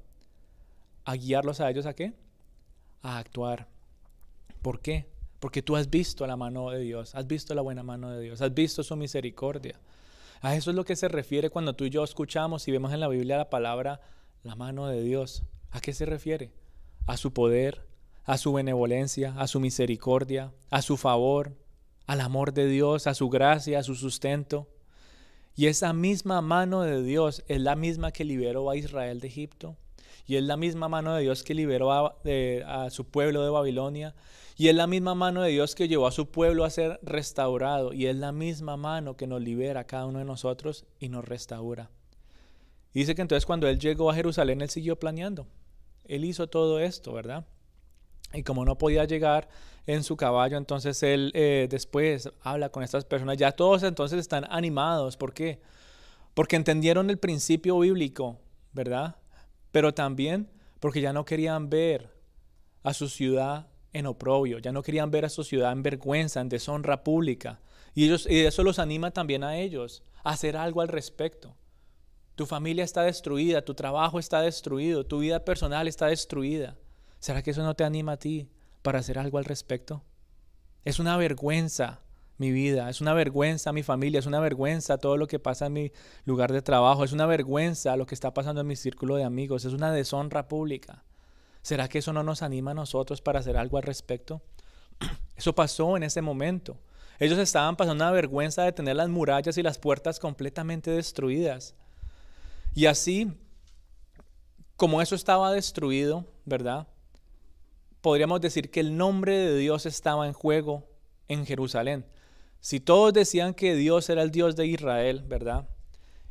[SPEAKER 1] a guiarlos a ellos a qué? A actuar. ¿Por qué? Porque tú has visto la mano de Dios, has visto la buena mano de Dios, has visto su misericordia. A eso es lo que se refiere cuando tú y yo escuchamos y vemos en la Biblia la palabra la mano de Dios. ¿A qué se refiere? A su poder, a su benevolencia, a su misericordia, a su favor, al amor de Dios, a su gracia, a su sustento. Y esa misma mano de Dios es la misma que liberó a Israel de Egipto. Y es la misma mano de Dios que liberó a, su pueblo de Babilonia. Y es la misma mano de Dios que llevó a su pueblo a ser restaurado. Y es la misma mano que nos libera a cada uno de nosotros y nos restaura. Y dice que entonces cuando él llegó a Jerusalén, él siguió planeando. Él hizo todo esto, ¿verdad? Y como no podía llegar en su caballo, entonces él eh, después habla con estas personas. Ya todos entonces están animados. ¿Por qué? Porque entendieron el principio bíblico, ¿verdad? Pero también porque ya no querían ver a su ciudad en oprobio, ya no querían ver a su ciudad en vergüenza, en deshonra pública. Y, ellos, y eso los anima también a ellos a hacer algo al respecto. Tu familia está destruida, tu trabajo está destruido, tu vida personal está destruida. ¿Será que eso no te anima a ti para hacer algo al respecto? Es una vergüenza mi vida, es una vergüenza mi familia, es una vergüenza todo lo que pasa en mi lugar de trabajo, es una vergüenza lo que está pasando en mi círculo de amigos, es una deshonra pública. ¿Será que eso no nos anima a nosotros para hacer algo al respecto? Eso pasó en ese momento. Ellos estaban pasando una vergüenza de tener las murallas y las puertas completamente destruidas. Y así, como eso estaba destruido, ¿verdad? Podríamos decir que el nombre de Dios estaba en juego en Jerusalén. Si todos decían que Dios era el Dios de Israel, ¿verdad?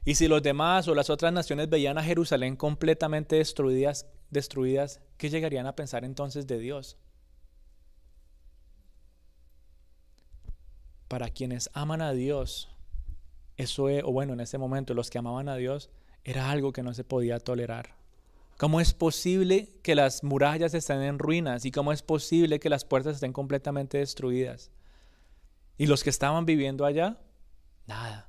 [SPEAKER 1] Y si los demás o las otras naciones veían a Jerusalén completamente destruidas, ¿qué llegarían a pensar entonces de Dios? Para quienes aman a Dios, eso es, o bueno, en ese momento los que amaban a Dios, era algo que no se podía tolerar. ¿Cómo es posible que las murallas estén en ruinas y cómo es posible que las puertas estén completamente destruidas? ¿Y los que estaban viviendo allá? Nada.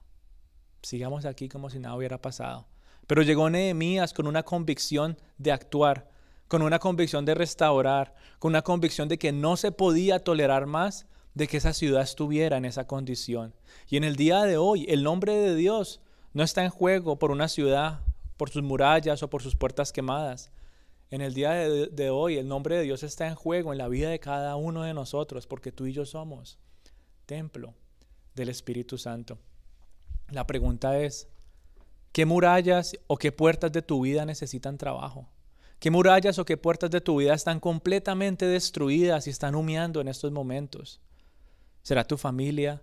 [SPEAKER 1] Sigamos aquí como si nada hubiera pasado. Pero llegó Nehemías con una convicción de actuar, con una convicción de restaurar, con una convicción de que no se podía tolerar más de que esa ciudad estuviera en esa condición. Y en el día de hoy, el nombre de Dios no está en juego por una ciudad, por sus murallas o por sus puertas quemadas. En el día de, hoy el nombre de Dios está en juego en la vida de cada uno de nosotros, porque tú y yo somos templo del Espíritu Santo. La pregunta es, ¿qué murallas o qué puertas de tu vida necesitan trabajo? ¿Qué murallas o qué puertas de tu vida están completamente destruidas y están humeando en estos momentos? ¿Será tu familia?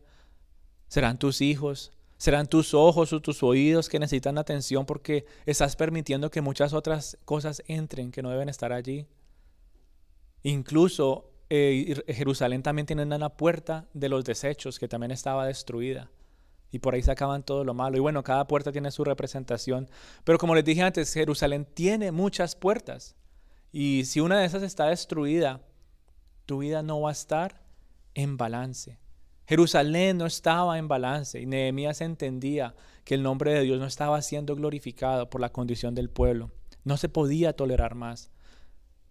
[SPEAKER 1] ¿Serán tus hijos? Serán tus ojos o tus oídos que necesitan atención porque estás permitiendo que muchas otras cosas entren que no deben estar allí. Incluso eh, Jerusalén también tiene una puerta de los desechos que también estaba destruida. Y por ahí sacaban todo lo malo. Y bueno, cada puerta tiene su representación. Pero como les dije antes, Jerusalén tiene muchas puertas. Y si una de esas está destruida, tu vida no va a estar en balance. Jerusalén no estaba en balance y Nehemías entendía que el nombre de Dios no estaba siendo glorificado por la condición del pueblo. No se podía tolerar más.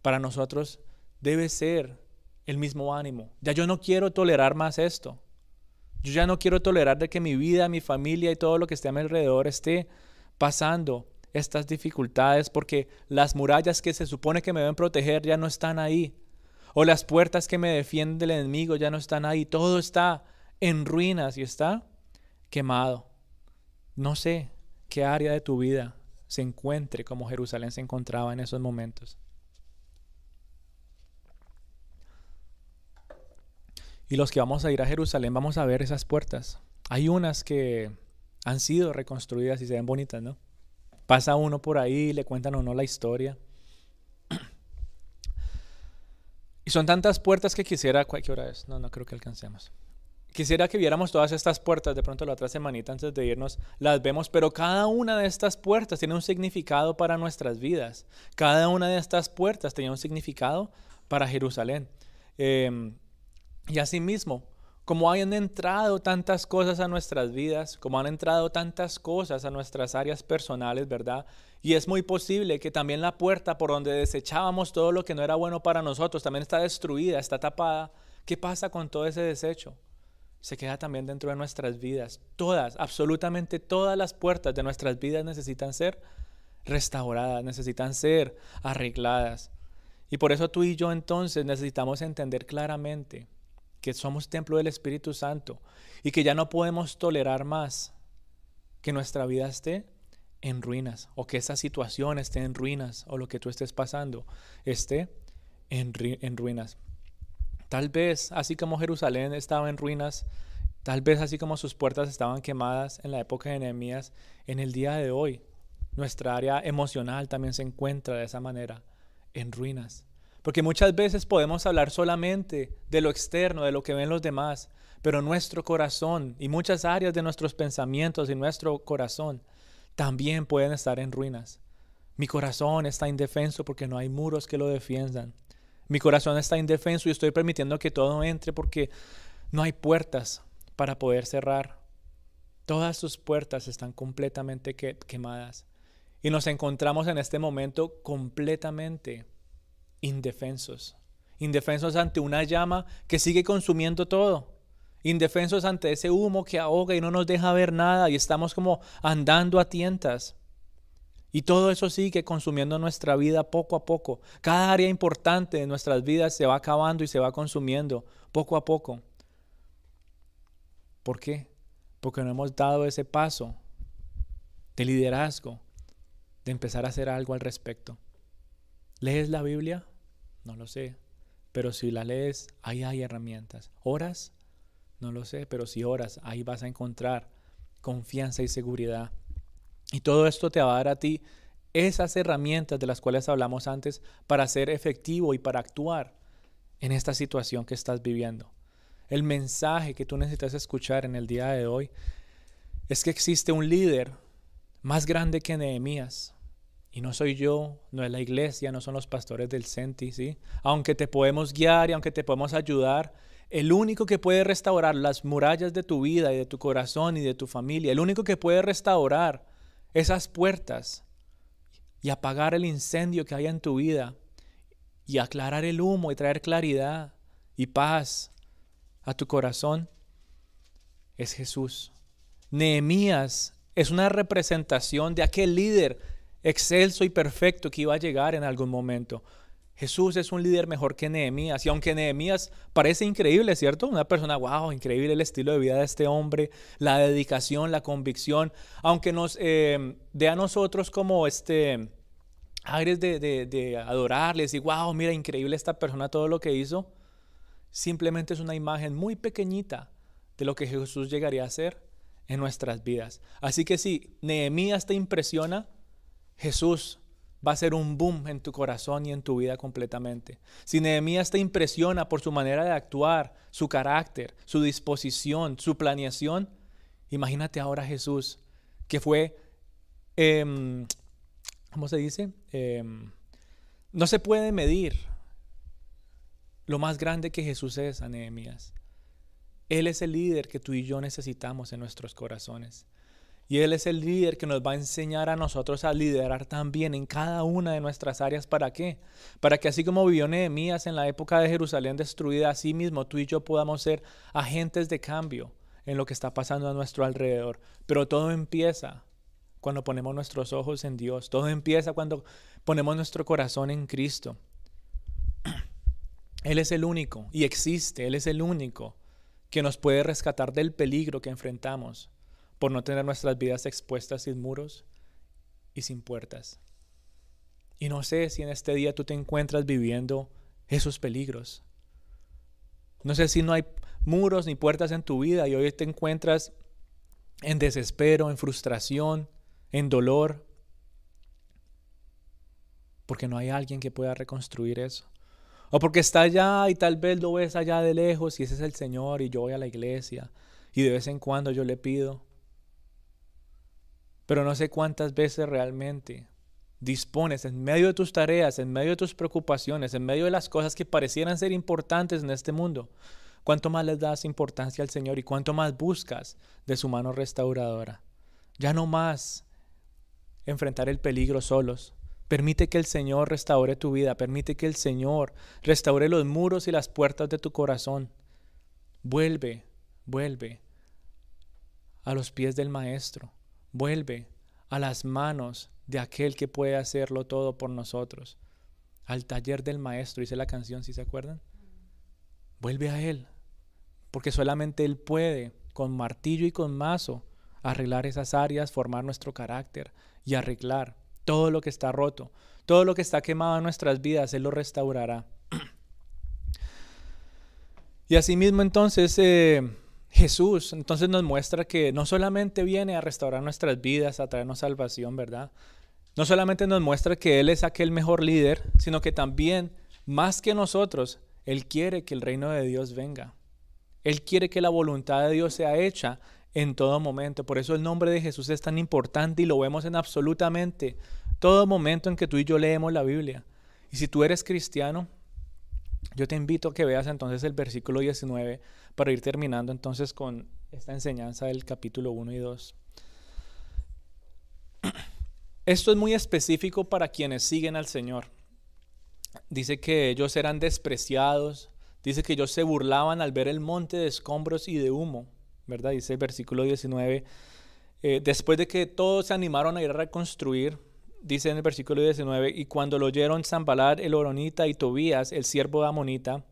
[SPEAKER 1] Para nosotros debe ser el mismo ánimo. Ya yo no quiero tolerar más esto. Yo ya no quiero tolerar de que mi vida, mi familia y todo lo que esté a mi alrededor esté pasando estas dificultades porque las murallas que se supone que me deben proteger ya no están ahí o las puertas que me defienden del enemigo ya no están ahí, todo está en ruinas y está quemado. No sé qué área de tu vida se encuentre como Jerusalén se encontraba en esos momentos. Y los que vamos a ir a Jerusalén vamos a ver esas puertas. Hay unas que han sido reconstruidas y se ven bonitas, ¿no? Pasa uno por ahí, le cuentan o no la historia. Y son tantas puertas que quisiera, ¿qué hora es? No, no creo que alcancemos. Quisiera que viéramos todas estas puertas, de pronto la otra semanita antes de irnos las vemos, pero cada una de estas puertas tiene un significado para nuestras vidas. Cada una de estas puertas tenía un significado para Jerusalén. Eh, y asimismo, como han entrado tantas cosas a nuestras vidas, como han entrado tantas cosas a nuestras áreas personales, ¿verdad? Y es muy posible que también la puerta por donde desechábamos todo lo que no era bueno para nosotros también está destruida, está tapada. ¿Qué pasa con todo ese desecho? Se queda también dentro de nuestras vidas. Todas, absolutamente todas las puertas de nuestras vidas necesitan ser restauradas, necesitan ser arregladas. Y por eso tú y yo entonces necesitamos entender claramente que somos templo del Espíritu Santo y que ya no podemos tolerar más que nuestra vida esté en ruinas o que esa situación esté en ruinas o lo que tú estés pasando esté en, en ruinas. Tal vez, así como Jerusalén estaba en ruinas, tal vez así como sus puertas estaban quemadas en la época de Nehemías, en el día de hoy, nuestra área emocional también se encuentra de esa manera, en ruinas. Porque muchas veces podemos hablar solamente de lo externo, de lo que ven los demás, pero nuestro corazón y muchas áreas de nuestros pensamientos y nuestro corazón también pueden estar en ruinas. Mi corazón está indefenso porque no hay muros que lo defiendan. Mi corazón está indefenso y estoy permitiendo que todo entre porque no hay puertas para poder cerrar. Todas sus puertas están completamente quemadas. Y nos encontramos en este momento completamente indefensos. Indefensos ante una llama que sigue consumiendo todo. Indefensos ante ese humo que ahoga y no nos deja ver nada y estamos como andando a tientas. Y todo eso sigue consumiendo nuestra vida poco a poco. Cada área importante de nuestras vidas se va acabando y se va consumiendo poco a poco. ¿Por qué? Porque no hemos dado ese paso de liderazgo, de empezar a hacer algo al respecto. ¿Lees la Biblia? No lo sé. Pero si la lees, ahí hay herramientas. ¿Oras? No lo sé, pero si oras, ahí vas a encontrar confianza y seguridad. Y todo esto te va a dar a ti esas herramientas de las cuales hablamos antes para ser efectivo y para actuar en esta situación que estás viviendo. El mensaje que tú necesitas escuchar en el día de hoy es que existe un líder más grande que Nehemías. Y no soy yo, no es la iglesia, no son los pastores del Centi, ¿sí? Aunque te podemos guiar y aunque te podemos ayudar, el único que puede restaurar las murallas de tu vida y de tu corazón y de tu familia, el único que puede restaurar esas puertas y apagar el incendio que hay en tu vida y aclarar el humo y traer claridad y paz a tu corazón es Jesús. Nehemías es una representación de aquel líder excelso y perfecto que iba a llegar en algún momento. Jesús es un líder mejor que Nehemías. Y aunque Nehemías parece increíble, ¿cierto? Una persona, wow, increíble el estilo de vida de este hombre, la dedicación, la convicción, aunque nos eh, dé a nosotros como este aires de, de, de adorarles wow, mira, increíble esta persona, todo lo que hizo, simplemente es una imagen muy pequeñita de lo que Jesús llegaría a hacer en nuestras vidas. Así que si Nehemías te impresiona, Jesús va a ser un boom en tu corazón y en tu vida completamente. Si Nehemías te impresiona por su manera de actuar, su carácter, su disposición, su planeación, imagínate ahora Jesús, que fue, em, ¿cómo se dice? Em, no se puede medir lo más grande que Jesús es a Nehemías. Él es el líder que tú y yo necesitamos en nuestros corazones. Y Él es el líder que nos va a enseñar a nosotros a liderar también en cada una de nuestras áreas. ¿Para qué? Para que así como vivió Nehemías en la época de Jerusalén destruida, así mismo tú y yo podamos ser agentes de cambio en lo que está pasando a nuestro alrededor. Pero todo empieza cuando ponemos nuestros ojos en Dios. Todo empieza cuando ponemos nuestro corazón en Cristo. Él es el único y existe, Él es el único que nos puede rescatar del peligro que enfrentamos por no tener nuestras vidas expuestas sin muros y sin puertas. Y no sé si en este día tú te encuentras viviendo esos peligros. No sé si no hay muros ni puertas en tu vida y hoy te encuentras en desespero, en frustración, en dolor, porque no hay alguien que pueda reconstruir eso. O porque está allá y tal vez lo ves allá de lejos y ese es el Señor y yo voy a la iglesia y de vez en cuando yo le pido. Pero no sé cuántas veces realmente dispones en medio de tus tareas, en medio de tus preocupaciones, en medio de las cosas que parecieran ser importantes en este mundo, cuánto más les das importancia al Señor y cuánto más buscas de su mano restauradora. Ya no más enfrentar el peligro solos. Permite que el Señor restaure tu vida, permite que el Señor restaure los muros y las puertas de tu corazón. Vuelve, vuelve a los pies del Maestro. Vuelve a las manos de aquel que puede hacerlo todo por nosotros. Al taller del maestro, dice la canción, si se acuerdan. Vuelve a Él, porque solamente Él puede, con martillo y con mazo, arreglar esas áreas, formar nuestro carácter y arreglar todo lo que está roto, todo lo que está quemado en nuestras vidas, Él lo restaurará. Y asimismo entonces eh, Jesús entonces nos muestra que no solamente viene a restaurar nuestras vidas, a traernos salvación, ¿verdad? No solamente nos muestra que Él es aquel mejor líder, sino que también, más que nosotros, Él quiere que el reino de Dios venga. Él quiere que la voluntad de Dios sea hecha en todo momento. Por eso el nombre de Jesús es tan importante y lo vemos en absolutamente todo momento en que tú y yo leemos la Biblia. Y si tú eres cristiano, yo te invito a que veas entonces el versículo 19 para ir terminando entonces con esta enseñanza del capítulo 1 y 2. Esto es muy específico para quienes siguen al Señor. Dice que ellos eran despreciados, dice que ellos se burlaban al ver el monte de escombros y de humo, ¿verdad? Dice el versículo 19. Eh, después de que todos se animaron a ir a reconstruir, dice en el versículo 19, y cuando lo oyeron Zambalat el Oronita y Tobías el siervo de Amonita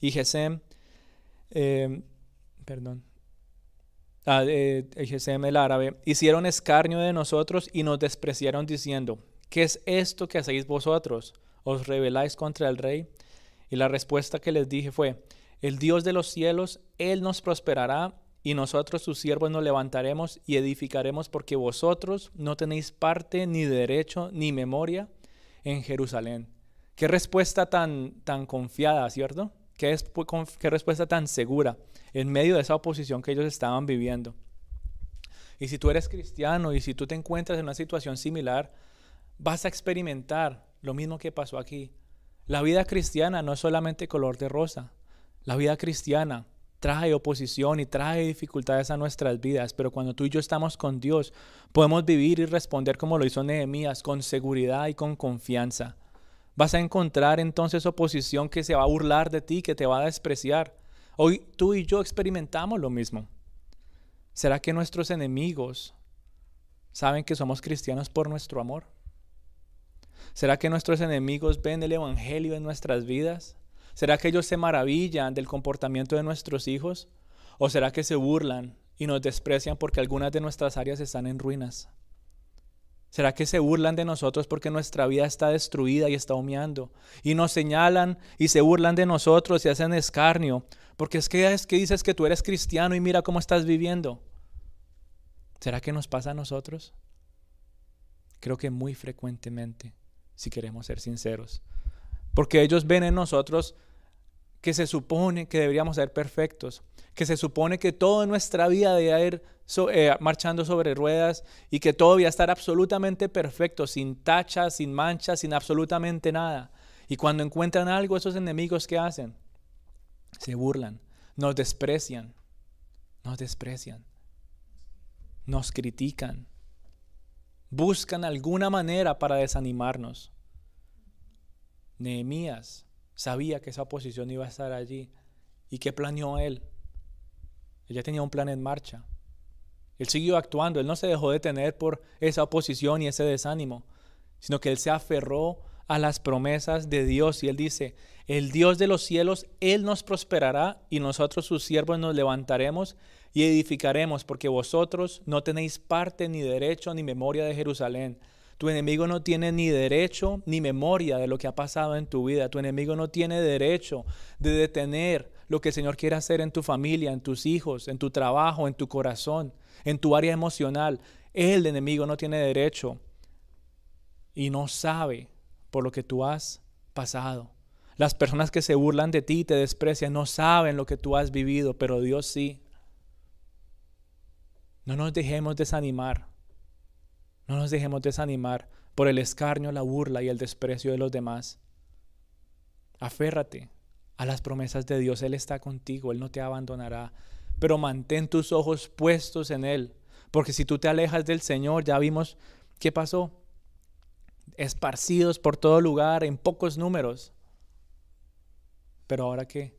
[SPEAKER 1] y Gesem, eh, perdón, ah, el árabe, hicieron escarnio de nosotros y nos despreciaron diciendo, ¿qué es esto que hacéis vosotros? ¿Os rebeláis contra el rey? Y la respuesta que les dije fue, el Dios de los cielos, Él nos prosperará y nosotros sus siervos nos levantaremos y edificaremos porque vosotros no tenéis parte ni derecho ni memoria en Jerusalén. Qué respuesta tan, tan confiada, ¿cierto? Qué, respuesta tan segura en medio de esa oposición que ellos estaban viviendo. Y si tú eres cristiano y si tú te encuentras en una situación similar, vas a experimentar lo mismo que pasó aquí. La vida cristiana no es solamente color de rosa. La vida cristiana trae oposición y trae dificultades a nuestras vidas, pero cuando tú y yo estamos con Dios, podemos vivir y responder como lo hizo Nehemías, con seguridad y con confianza. Vas a encontrar entonces oposición que se va a burlar de ti, que te va a despreciar. Hoy tú y yo experimentamos lo mismo. ¿Será que nuestros enemigos saben que somos cristianos por nuestro amor? ¿Será que nuestros enemigos ven el Evangelio en nuestras vidas? ¿Será que ellos se maravillan del comportamiento de nuestros hijos? ¿O será que se burlan y nos desprecian porque algunas de nuestras áreas están en ruinas? ¿Será que se burlan de nosotros porque nuestra vida está destruida y está humeando? Y nos señalan y se burlan de nosotros y hacen escarnio. Porque es que, es que dices que tú eres cristiano y mira cómo estás viviendo. ¿Será que nos pasa a nosotros? Creo que muy frecuentemente, si queremos ser sinceros. Porque ellos ven en nosotros que se supone que deberíamos ser perfectos, que se supone que toda nuestra vida debe ir eh, marchando sobre ruedas y que todo debe estar absolutamente perfecto, sin tachas, sin manchas, sin absolutamente nada. Y cuando encuentran algo, esos enemigos que hacen, se burlan, nos desprecian, nos desprecian, nos critican, buscan alguna manera para desanimarnos. Nehemías sabía que esa oposición iba a estar allí. ¿Y qué planeó él? Él ya tenía un plan en marcha. Él siguió actuando, él no se dejó detener por esa oposición y ese desánimo, sino que él se aferró a las promesas de Dios y él dice, el Dios de los cielos, Él nos prosperará y nosotros sus siervos nos levantaremos y edificaremos porque vosotros no tenéis parte ni derecho ni memoria de Jerusalén tu enemigo no tiene ni derecho ni memoria de lo que ha pasado en tu vida. Tu enemigo no tiene derecho de detener lo que el Señor quiere hacer en tu familia, en tus hijos, en tu trabajo, en tu corazón, en tu área emocional. El enemigo no tiene derecho y no sabe por lo que tú has pasado. Las personas que se burlan de ti te desprecian no saben lo que tú has vivido, pero Dios sí. No nos dejemos desanimar. No nos dejemos desanimar por el escarnio, la burla y el desprecio de los demás. Aférrate a las promesas de Dios. Él está contigo, Él no te abandonará. Pero mantén tus ojos puestos en Él. Porque si tú te alejas del Señor, ya vimos qué pasó. Esparcidos por todo lugar, en pocos números. Pero ahora que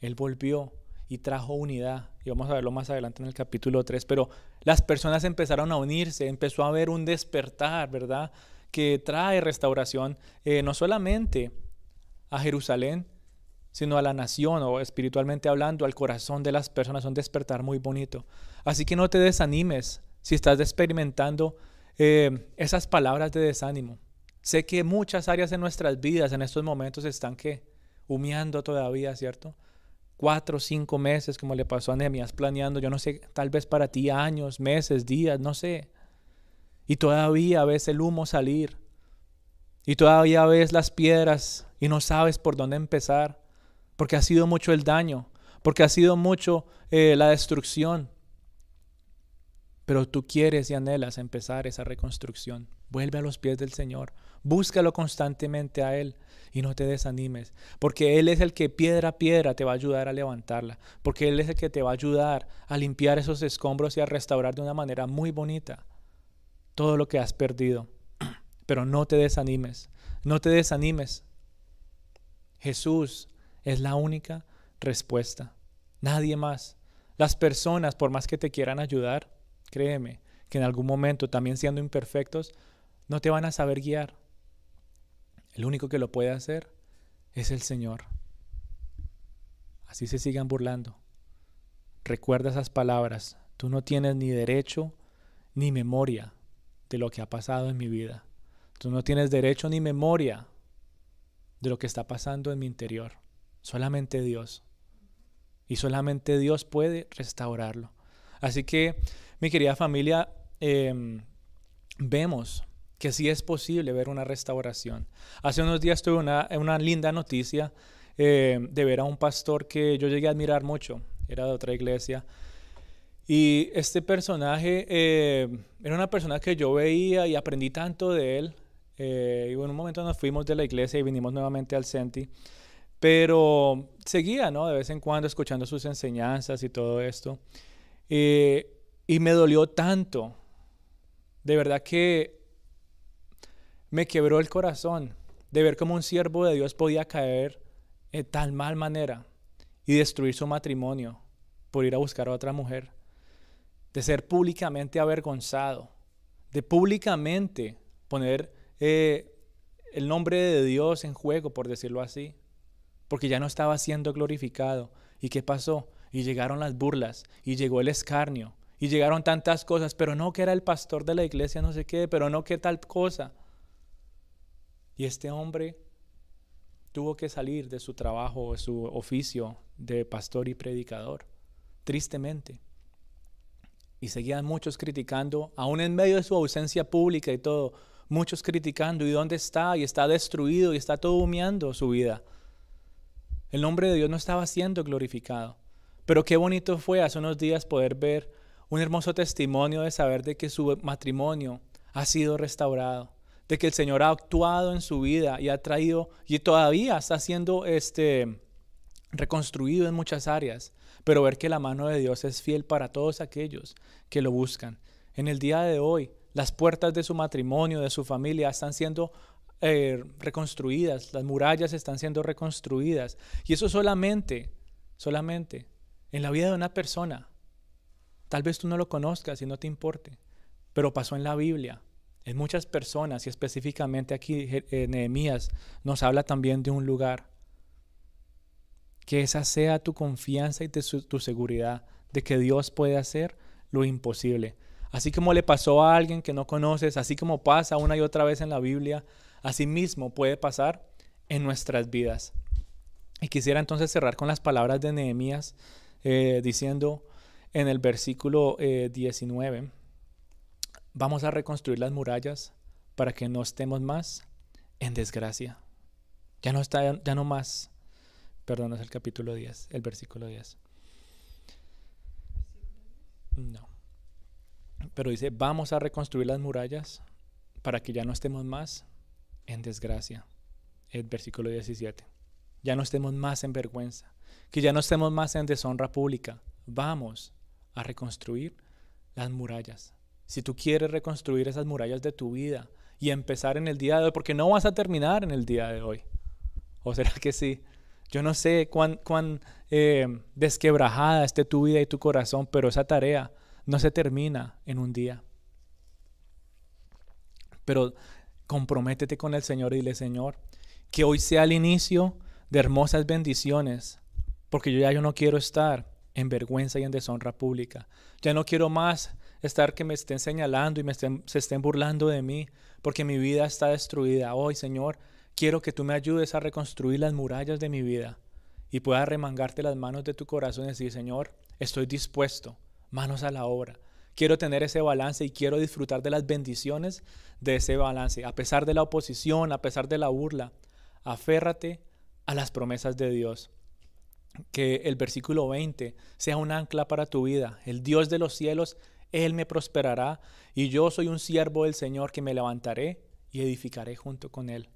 [SPEAKER 1] Él volvió y trajo unidad. Y vamos a verlo más adelante en el capítulo 3. Pero las personas empezaron a unirse, empezó a haber un despertar, ¿verdad? Que trae restauración eh, no solamente a Jerusalén, sino a la nación o espiritualmente hablando, al corazón de las personas, un despertar muy bonito. Así que no te desanimes si estás experimentando eh, esas palabras de desánimo. Sé que muchas áreas de nuestras vidas en estos momentos están que humeando todavía, ¿cierto? Cuatro o cinco meses, como le pasó a Nehemías, planeando, yo no sé, tal vez para ti años, meses, días, no sé. Y todavía ves el humo salir. Y todavía ves las piedras y no sabes por dónde empezar. Porque ha sido mucho el daño. Porque ha sido mucho eh, la destrucción. Pero tú quieres y anhelas empezar esa reconstrucción. Vuelve a los pies del Señor. Búscalo constantemente a Él y no te desanimes, porque Él es el que piedra a piedra te va a ayudar a levantarla, porque Él es el que te va a ayudar a limpiar esos escombros y a restaurar de una manera muy bonita todo lo que has perdido. Pero no te desanimes, no te desanimes. Jesús es la única respuesta, nadie más. Las personas, por más que te quieran ayudar, créeme que en algún momento, también siendo imperfectos, no te van a saber guiar. El único que lo puede hacer es el Señor. Así se sigan burlando. Recuerda esas palabras. Tú no tienes ni derecho ni memoria de lo que ha pasado en mi vida. Tú no tienes derecho ni memoria de lo que está pasando en mi interior. Solamente Dios. Y solamente Dios puede restaurarlo. Así que, mi querida familia, em, vemos que sí es posible ver una restauración. Hace unos días tuve una, una linda noticia eh, de ver a un pastor que yo llegué a admirar mucho, era de otra iglesia. Y este personaje eh, era una persona que yo veía y aprendí tanto de él. Eh, y en un momento nos fuimos de la iglesia y vinimos nuevamente al Senti. Pero seguía, ¿no? De vez en cuando escuchando sus enseñanzas y todo esto. y me dolió tanto. De verdad que me quebró el corazón de ver cómo un siervo de Dios podía caer de tal mal manera y destruir su matrimonio por ir a buscar a otra mujer, de ser públicamente avergonzado, de públicamente poner eh, el nombre de Dios en juego, por decirlo así, porque ya no estaba siendo glorificado. ¿Y qué pasó? Y llegaron las burlas, y llegó el escarnio, y llegaron tantas cosas, pero no que era el pastor de la iglesia, no sé qué, pero no que tal cosa. Y este hombre tuvo que salir de su trabajo, de su oficio de pastor y predicador, tristemente. Y seguían muchos criticando, aún en medio de su ausencia pública y todo, muchos criticando, ¿y dónde está? Y está destruido y está todo humeando su vida. El nombre de Dios no estaba siendo glorificado. Pero qué bonito fue hace unos días poder ver un hermoso testimonio de saber de que su matrimonio ha sido restaurado de que el Señor ha actuado en su vida y ha traído y todavía está siendo este reconstruido en muchas áreas, pero ver que la mano de Dios es fiel para todos aquellos que lo buscan. En el día de hoy, las puertas de su matrimonio, de su familia, están siendo eh, reconstruidas, las murallas están siendo reconstruidas. Y eso solamente, solamente en la vida de una persona. Tal vez tú no lo conozcas y no te importe, pero pasó en la Biblia. En muchas personas, y específicamente aquí eh, Nehemías nos habla también de un lugar. Que esa sea tu confianza y tu seguridad de que Dios puede hacer lo imposible. Así como le pasó a alguien que no conoces, así como pasa una y otra vez en la Biblia, así mismo puede pasar en nuestras vidas. Y quisiera entonces cerrar con las palabras de Nehemías eh, diciendo en el versículo 19. Eh, Vamos a reconstruir las murallas para que no estemos más en desgracia. Ya no está, ya no más. Perdón, es el capítulo 10, el versículo 10. No. Pero dice, vamos a reconstruir las murallas para que ya no estemos más en desgracia. El versículo 17. Ya no estemos más en vergüenza. Que ya no estemos más en deshonra pública. Vamos a reconstruir las murallas si tú quieres reconstruir esas murallas de tu vida y empezar en el día de hoy, porque no vas a terminar en el día de hoy. ¿O será que sí? Yo no sé cuán, cuán eh, desquebrajada esté tu vida y tu corazón, pero esa tarea no se termina en un día. Pero comprométete con el Señor y dile, Señor, que hoy sea el inicio de hermosas bendiciones, porque yo ya yo no quiero estar en vergüenza y en deshonra pública. Ya no quiero más estar que me estén señalando y me estén, se estén burlando de mí, porque mi vida está destruida. Hoy, Señor, quiero que tú me ayudes a reconstruir las murallas de mi vida y puedas remangarte las manos de tu corazón y decir, Señor, estoy dispuesto, manos a la obra. Quiero tener ese balance y quiero disfrutar de las bendiciones de ese balance, a pesar de la oposición, a pesar de la burla. Aférrate a las promesas de Dios. Que el versículo 20 sea un ancla para tu vida. El Dios de los cielos, Él me prosperará y yo soy un siervo del Señor que me levantaré y edificaré junto con Él.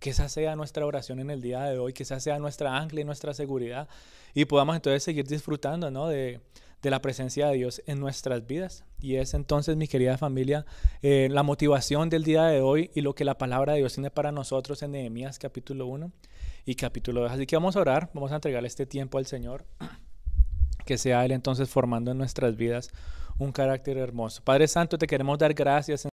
[SPEAKER 1] Que esa sea nuestra oración en el día de hoy, que esa sea nuestra ancla y nuestra seguridad y podamos entonces seguir disfrutando ¿no? de, de la presencia de Dios en nuestras vidas. Y es entonces, mi querida familia, eh, la motivación del día de hoy y lo que la palabra de Dios tiene para nosotros en Nehemías capítulo 1 y capítulo 2. Así que vamos a orar, vamos a entregarle este tiempo al Señor, que sea Él entonces formando en nuestras vidas un carácter hermoso. Padre Santo, te queremos dar gracias.